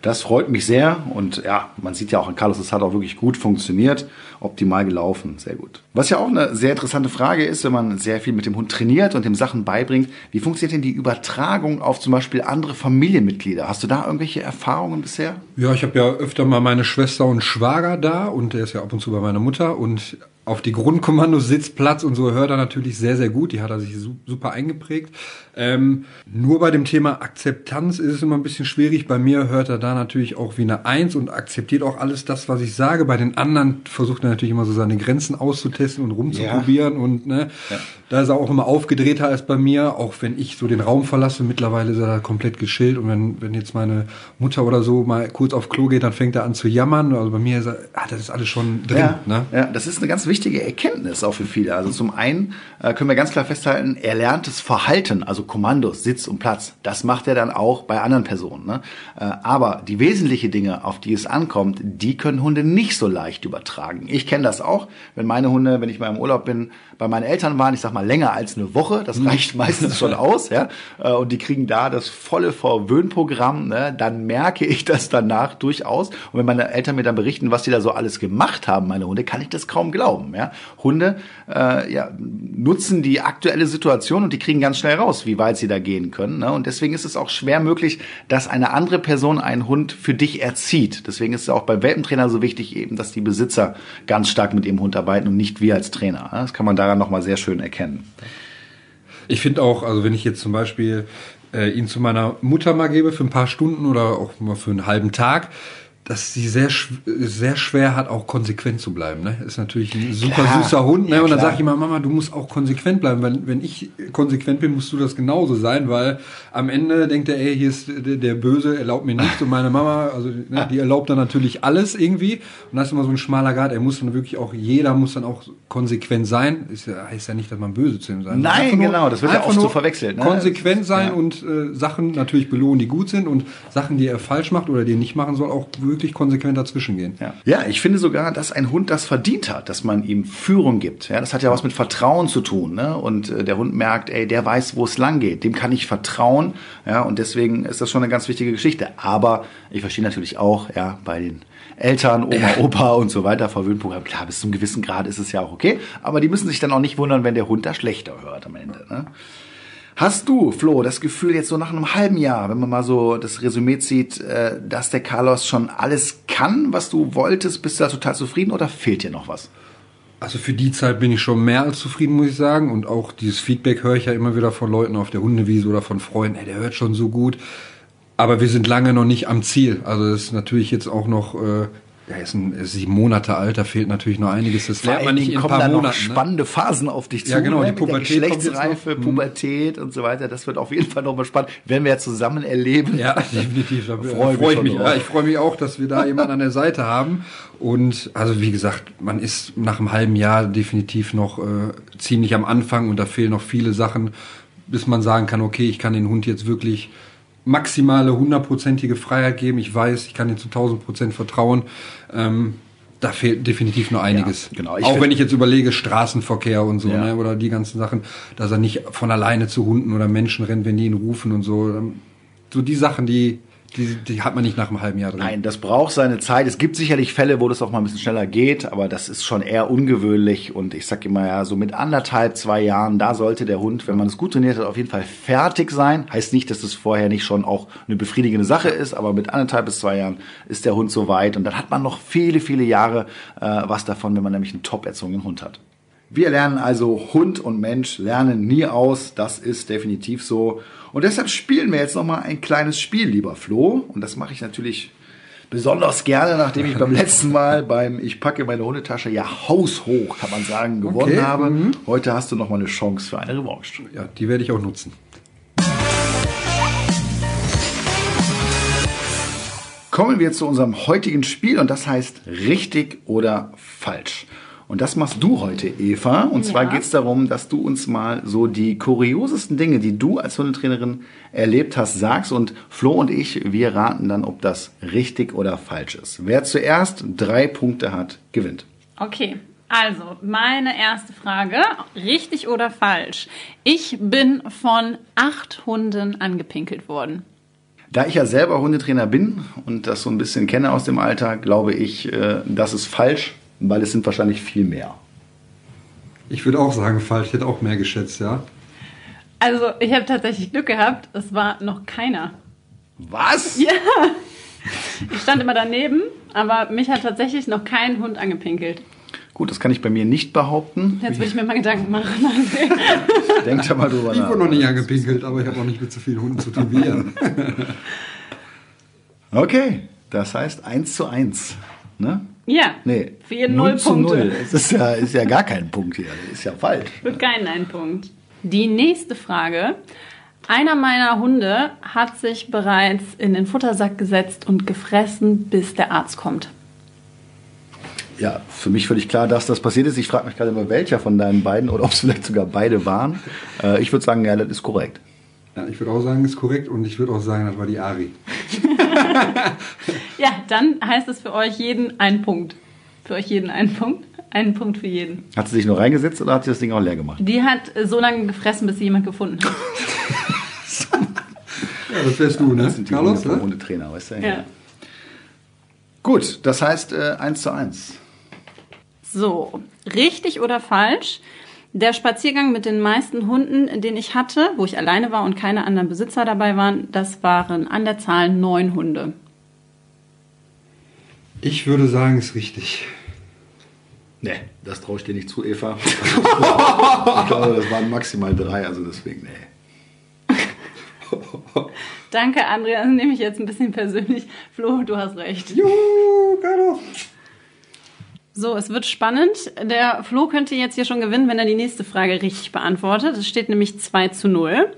Das freut mich sehr und ja, man sieht ja auch an Carlos, es hat auch wirklich gut funktioniert, optimal gelaufen, sehr gut. Was ja auch eine sehr interessante Frage ist, wenn man sehr viel mit dem Hund trainiert und dem Sachen beibringt, wie funktioniert denn die Übertragung auf zum Beispiel andere Familienmitglieder? Hast du da irgendwelche Erfahrungen bisher? Ja, ich habe ja öfter mal meine Schwester und Schwager da und der ist ja ab und zu bei meiner Mutter und auf die Grundkommandos Sitzplatz und so hört er natürlich sehr, sehr gut. Die hat er sich super eingeprägt. Ähm, nur bei dem Thema Akzeptanz ist es immer ein bisschen schwierig. Bei mir hört er da natürlich auch wie eine Eins und akzeptiert auch alles das, was ich sage. Bei den anderen versucht er natürlich immer so seine Grenzen auszutesten und rumzuprobieren ja. und ne, ja. da ist er auch immer aufgedrehter als bei mir. Auch wenn ich so den Raum verlasse, mittlerweile ist er da komplett geschillt und wenn, wenn jetzt meine Mutter oder so mal kurz auf Klo geht, dann fängt er an zu jammern. Also bei mir ist er, ah, das ist alles schon drin. Ja, ne? ja das ist eine ganz wichtige Erkenntnis auch für viele. Also zum einen äh, können wir ganz klar festhalten, erlerntes Verhalten, also Kommandos, Sitz und Platz, das macht er dann auch bei anderen Personen. Ne? Äh, aber die wesentlichen Dinge, auf die es ankommt, die können Hunde nicht so leicht übertragen. Ich kenne das auch, wenn meine Hunde, wenn ich mal im Urlaub bin, bei meinen Eltern waren, ich sag mal länger als eine Woche, das mhm. reicht meistens schon aus, ja, äh, und die kriegen da das volle Verwöhnprogramm, ne, dann merke ich das danach durchaus. Und wenn meine Eltern mir dann berichten, was die da so alles gemacht haben, meine Hunde, kann ich das kaum glauben. Ja? Hunde äh, ja, nutzen die aktuelle Situation und die kriegen ganz schnell raus, wie weit sie da gehen können. Ne? Und deswegen ist es auch schwer möglich, dass eine andere Person einen Hund für dich erzieht. Deswegen ist es auch beim Welpentrainer so wichtig eben, dass die Besitzer ganz stark mit ihrem Hund arbeiten und nicht wir als Trainer. Das kann man daran nochmal sehr schön erkennen. Ich finde auch, also wenn ich jetzt zum Beispiel äh, ihn zu meiner Mutter mal gebe für ein paar Stunden oder auch mal für einen halben Tag, dass sie sehr sehr schwer hat, auch konsequent zu bleiben. Ne? Ist natürlich ein super klar. süßer Hund. Ne? Ja, und dann sage ich immer, Mama, du musst auch konsequent bleiben. Wenn, wenn ich konsequent bin, musst du das genauso sein, weil am Ende denkt er, ey, hier ist der, der Böse, erlaubt mir nichts. Und meine Mama, also ne, die erlaubt dann natürlich alles irgendwie. Und das ist immer so ein schmaler Grad. Er muss dann wirklich auch, jeder muss dann auch konsequent sein. Ist ja, heißt ja nicht, dass man böse zu ihm sein muss. Nein, genau, das wird ja oft so verwechselt. Ne? Konsequent sein ja. und äh, Sachen natürlich belohnen, die gut sind und Sachen, die er falsch macht oder die er nicht machen soll, auch wirklich wirklich konsequent dazwischen gehen. Ja. ja, ich finde sogar, dass ein Hund das verdient hat, dass man ihm Führung gibt. Ja, das hat ja was mit Vertrauen zu tun. Ne? Und äh, der Hund merkt, ey, der weiß, wo es lang geht. Dem kann ich vertrauen. Ja, und deswegen ist das schon eine ganz wichtige Geschichte. Aber ich verstehe natürlich auch, ja, bei den Eltern, Oma, Opa und so weiter, Verwöhnprogramm. Klar, bis zum gewissen Grad ist es ja auch okay. Aber die müssen sich dann auch nicht wundern, wenn der Hund da schlechter hört am Ende. Ne? Hast du, Flo, das Gefühl jetzt so nach einem halben Jahr, wenn man mal so das Resümee zieht, äh, dass der Carlos schon alles kann, was du wolltest? Bist du da total zufrieden oder fehlt dir noch was? Also für die Zeit bin ich schon mehr als zufrieden, muss ich sagen. Und auch dieses Feedback höre ich ja immer wieder von Leuten auf der Hundewiese oder von Freunden, ey, der hört schon so gut. Aber wir sind lange noch nicht am Ziel. Also das ist natürlich jetzt auch noch äh, ja, ist ein sieben Monate alt, da fehlt natürlich noch einiges. Das lernt man nicht in ein paar da Monaten. Noch spannende ne? Phasen auf dich zu. Ja, genau, ne? die Pubertät Geschlechtsreife, Pubertät und so weiter. Das wird auf jeden Fall nochmal spannend. Werden wir ja zusammen erleben. Ja, definitiv. Da freue freu ich mich. Ja, ich freue mich auch, dass wir da jemanden an der Seite haben. Und also wie gesagt, man ist nach einem halben Jahr definitiv noch äh, ziemlich am Anfang und da fehlen noch viele Sachen, bis man sagen kann, okay, ich kann den Hund jetzt wirklich maximale hundertprozentige Freiheit geben. Ich weiß, ich kann ihm zu 1000 Prozent vertrauen. Ähm, da fehlt definitiv noch einiges. Ja, genau. Ich Auch wenn ich jetzt überlege, Straßenverkehr und so, ja. ne, oder die ganzen Sachen, dass er nicht von alleine zu Hunden oder Menschen rennt, wenn die ihn rufen und so. So die Sachen, die die, die hat man nicht nach einem halben Jahr drin. Nein, das braucht seine Zeit. Es gibt sicherlich Fälle, wo das auch mal ein bisschen schneller geht, aber das ist schon eher ungewöhnlich. Und ich sag immer ja, so mit anderthalb, zwei Jahren, da sollte der Hund, wenn man es gut trainiert hat, auf jeden Fall fertig sein. Heißt nicht, dass es vorher nicht schon auch eine befriedigende Sache ist, aber mit anderthalb bis zwei Jahren ist der Hund so weit. Und dann hat man noch viele, viele Jahre äh, was davon, wenn man nämlich einen top erzogenen Hund hat. Wir lernen also, Hund und Mensch lernen nie aus. Das ist definitiv so. Und deshalb spielen wir jetzt noch mal ein kleines Spiel, lieber Flo. Und das mache ich natürlich besonders gerne, nachdem ich beim letzten Mal beim Ich packe meine Hundetasche ja haushoch, kann man sagen, gewonnen okay. habe. Mhm. Heute hast du noch mal eine Chance für eine Revanche. Ja, die werde ich auch nutzen. Kommen wir zu unserem heutigen Spiel und das heißt richtig oder falsch. Und das machst du heute, Eva. Und ja. zwar geht es darum, dass du uns mal so die kuriosesten Dinge, die du als Hundetrainerin erlebt hast, sagst. Und Flo und ich, wir raten dann, ob das richtig oder falsch ist. Wer zuerst drei Punkte hat, gewinnt. Okay. Also, meine erste Frage, richtig oder falsch? Ich bin von acht Hunden angepinkelt worden. Da ich ja selber Hundetrainer bin und das so ein bisschen kenne aus dem Alltag, glaube ich, äh, das ist falsch weil es sind wahrscheinlich viel mehr. Ich würde auch sagen, falsch. Ich hätte auch mehr geschätzt, ja. Also, ich habe tatsächlich Glück gehabt. Es war noch keiner. Was? Ja. Ich stand immer daneben, aber mich hat tatsächlich noch kein Hund angepinkelt. Gut, das kann ich bei mir nicht behaupten. Jetzt will ich mir mal Gedanken machen. Denk da mal drüber nach. Ich wurde noch nicht angepinkelt, aber ich habe auch nicht mit so vielen Hunden zu tun okay, das heißt 1 zu 1. Ne? Ja. Nee. Für jeden null Punkte. Null. Es ist ja, ist ja gar kein Punkt hier. Das ist ja falsch. Für keinen ein Punkt. Die nächste Frage. Einer meiner Hunde hat sich bereits in den Futtersack gesetzt und gefressen, bis der Arzt kommt. Ja, für mich völlig klar, dass das passiert ist. Ich frage mich gerade immer, welcher von deinen beiden oder ob es vielleicht sogar beide waren. Äh, ich würde sagen, ja, das ist korrekt. Ja, ich würde auch sagen, ist korrekt und ich würde auch sagen, das war die Ari. ja, dann heißt es für euch jeden ein Punkt. Für euch jeden einen Punkt. Einen Punkt für jeden. Hat sie sich nur reingesetzt oder hat sie das Ding auch leer gemacht? Die hat so lange gefressen, bis sie jemand gefunden hat. ja, das wärst du, ne? Das sind die Carlos, Hunde, ne? Hundetrainer, weißt du? Ja. ja. Gut, das heißt äh, 1 zu 1. So, richtig oder falsch? Der Spaziergang mit den meisten Hunden, den ich hatte, wo ich alleine war und keine anderen Besitzer dabei waren, das waren an der Zahl neun Hunde. Ich würde sagen, ist richtig. Nee, das traue ich dir nicht zu, Eva. ich glaube, das waren maximal drei, also deswegen, nee. Danke, Andrea. Das nehme ich jetzt ein bisschen persönlich. Flo, du hast recht. Juhu, Carlos. So, es wird spannend. Der Flo könnte jetzt hier schon gewinnen, wenn er die nächste Frage richtig beantwortet. Es steht nämlich 2 zu 0.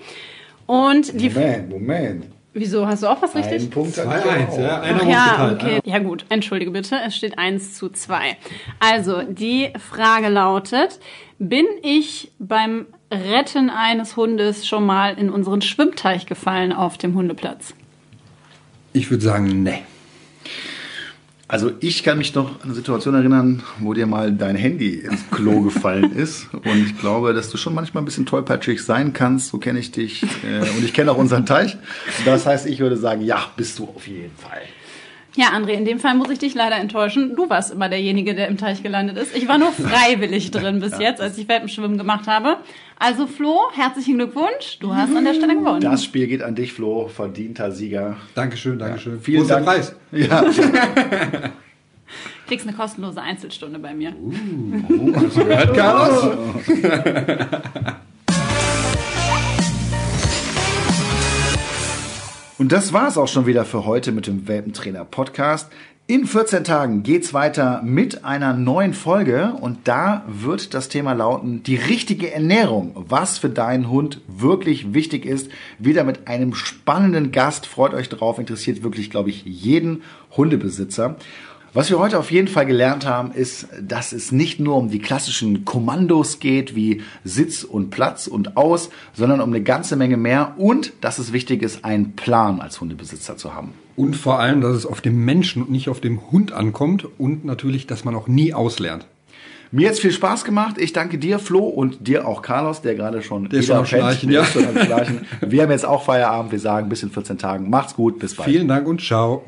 Und die Moment, Moment. Wieso? Hast du auch was richtig? Ein Punkt 2-1, ja. Einer Ach, ja, okay. Ja gut, entschuldige bitte. Es steht 1 zu 2. Also, die Frage lautet, bin ich beim Retten eines Hundes schon mal in unseren Schwimmteich gefallen auf dem Hundeplatz? Ich würde sagen, nee. Also ich kann mich noch an eine Situation erinnern, wo dir mal dein Handy ins Klo gefallen ist. Und ich glaube, dass du schon manchmal ein bisschen tollpatschig sein kannst. So kenne ich dich. Äh, und ich kenne auch unseren Teich. Das heißt, ich würde sagen, ja, bist du auf jeden Fall. Ja, André, in dem Fall muss ich dich leider enttäuschen. Du warst immer derjenige, der im Teich gelandet ist. Ich war nur freiwillig drin bis jetzt, als ich Welpenschwimmen gemacht habe. Also Flo, herzlichen Glückwunsch. Du hast an der Stelle gewonnen. Das Spiel geht an dich, Flo, verdienter Sieger. Dankeschön, Dankeschön. Ja, vielen Dank. Preis. Ja. Kriegst eine kostenlose Einzelstunde bei mir. Uh, hast du gehört, Carlos? Und das war es auch schon wieder für heute mit dem Welpentrainer Podcast. In 14 Tagen geht's weiter mit einer neuen Folge und da wird das Thema lauten, die richtige Ernährung, was für deinen Hund wirklich wichtig ist. Wieder mit einem spannenden Gast. Freut euch drauf, interessiert wirklich, glaube ich, jeden Hundebesitzer. Was wir heute auf jeden Fall gelernt haben, ist, dass es nicht nur um die klassischen Kommandos geht, wie Sitz und Platz und Aus, sondern um eine ganze Menge mehr und dass es wichtig ist, einen Plan als Hundebesitzer zu haben. Und vor allem, dass es auf dem Menschen und nicht auf dem Hund ankommt und natürlich, dass man auch nie auslernt. Mir jetzt viel Spaß gemacht. Ich danke dir, Flo, und dir auch, Carlos, der gerade schon der ist am Schnarchen, ja. Wir haben jetzt auch Feierabend. Wir sagen bis in 14 Tagen. Macht's gut, bis bald. Vielen Dank und ciao.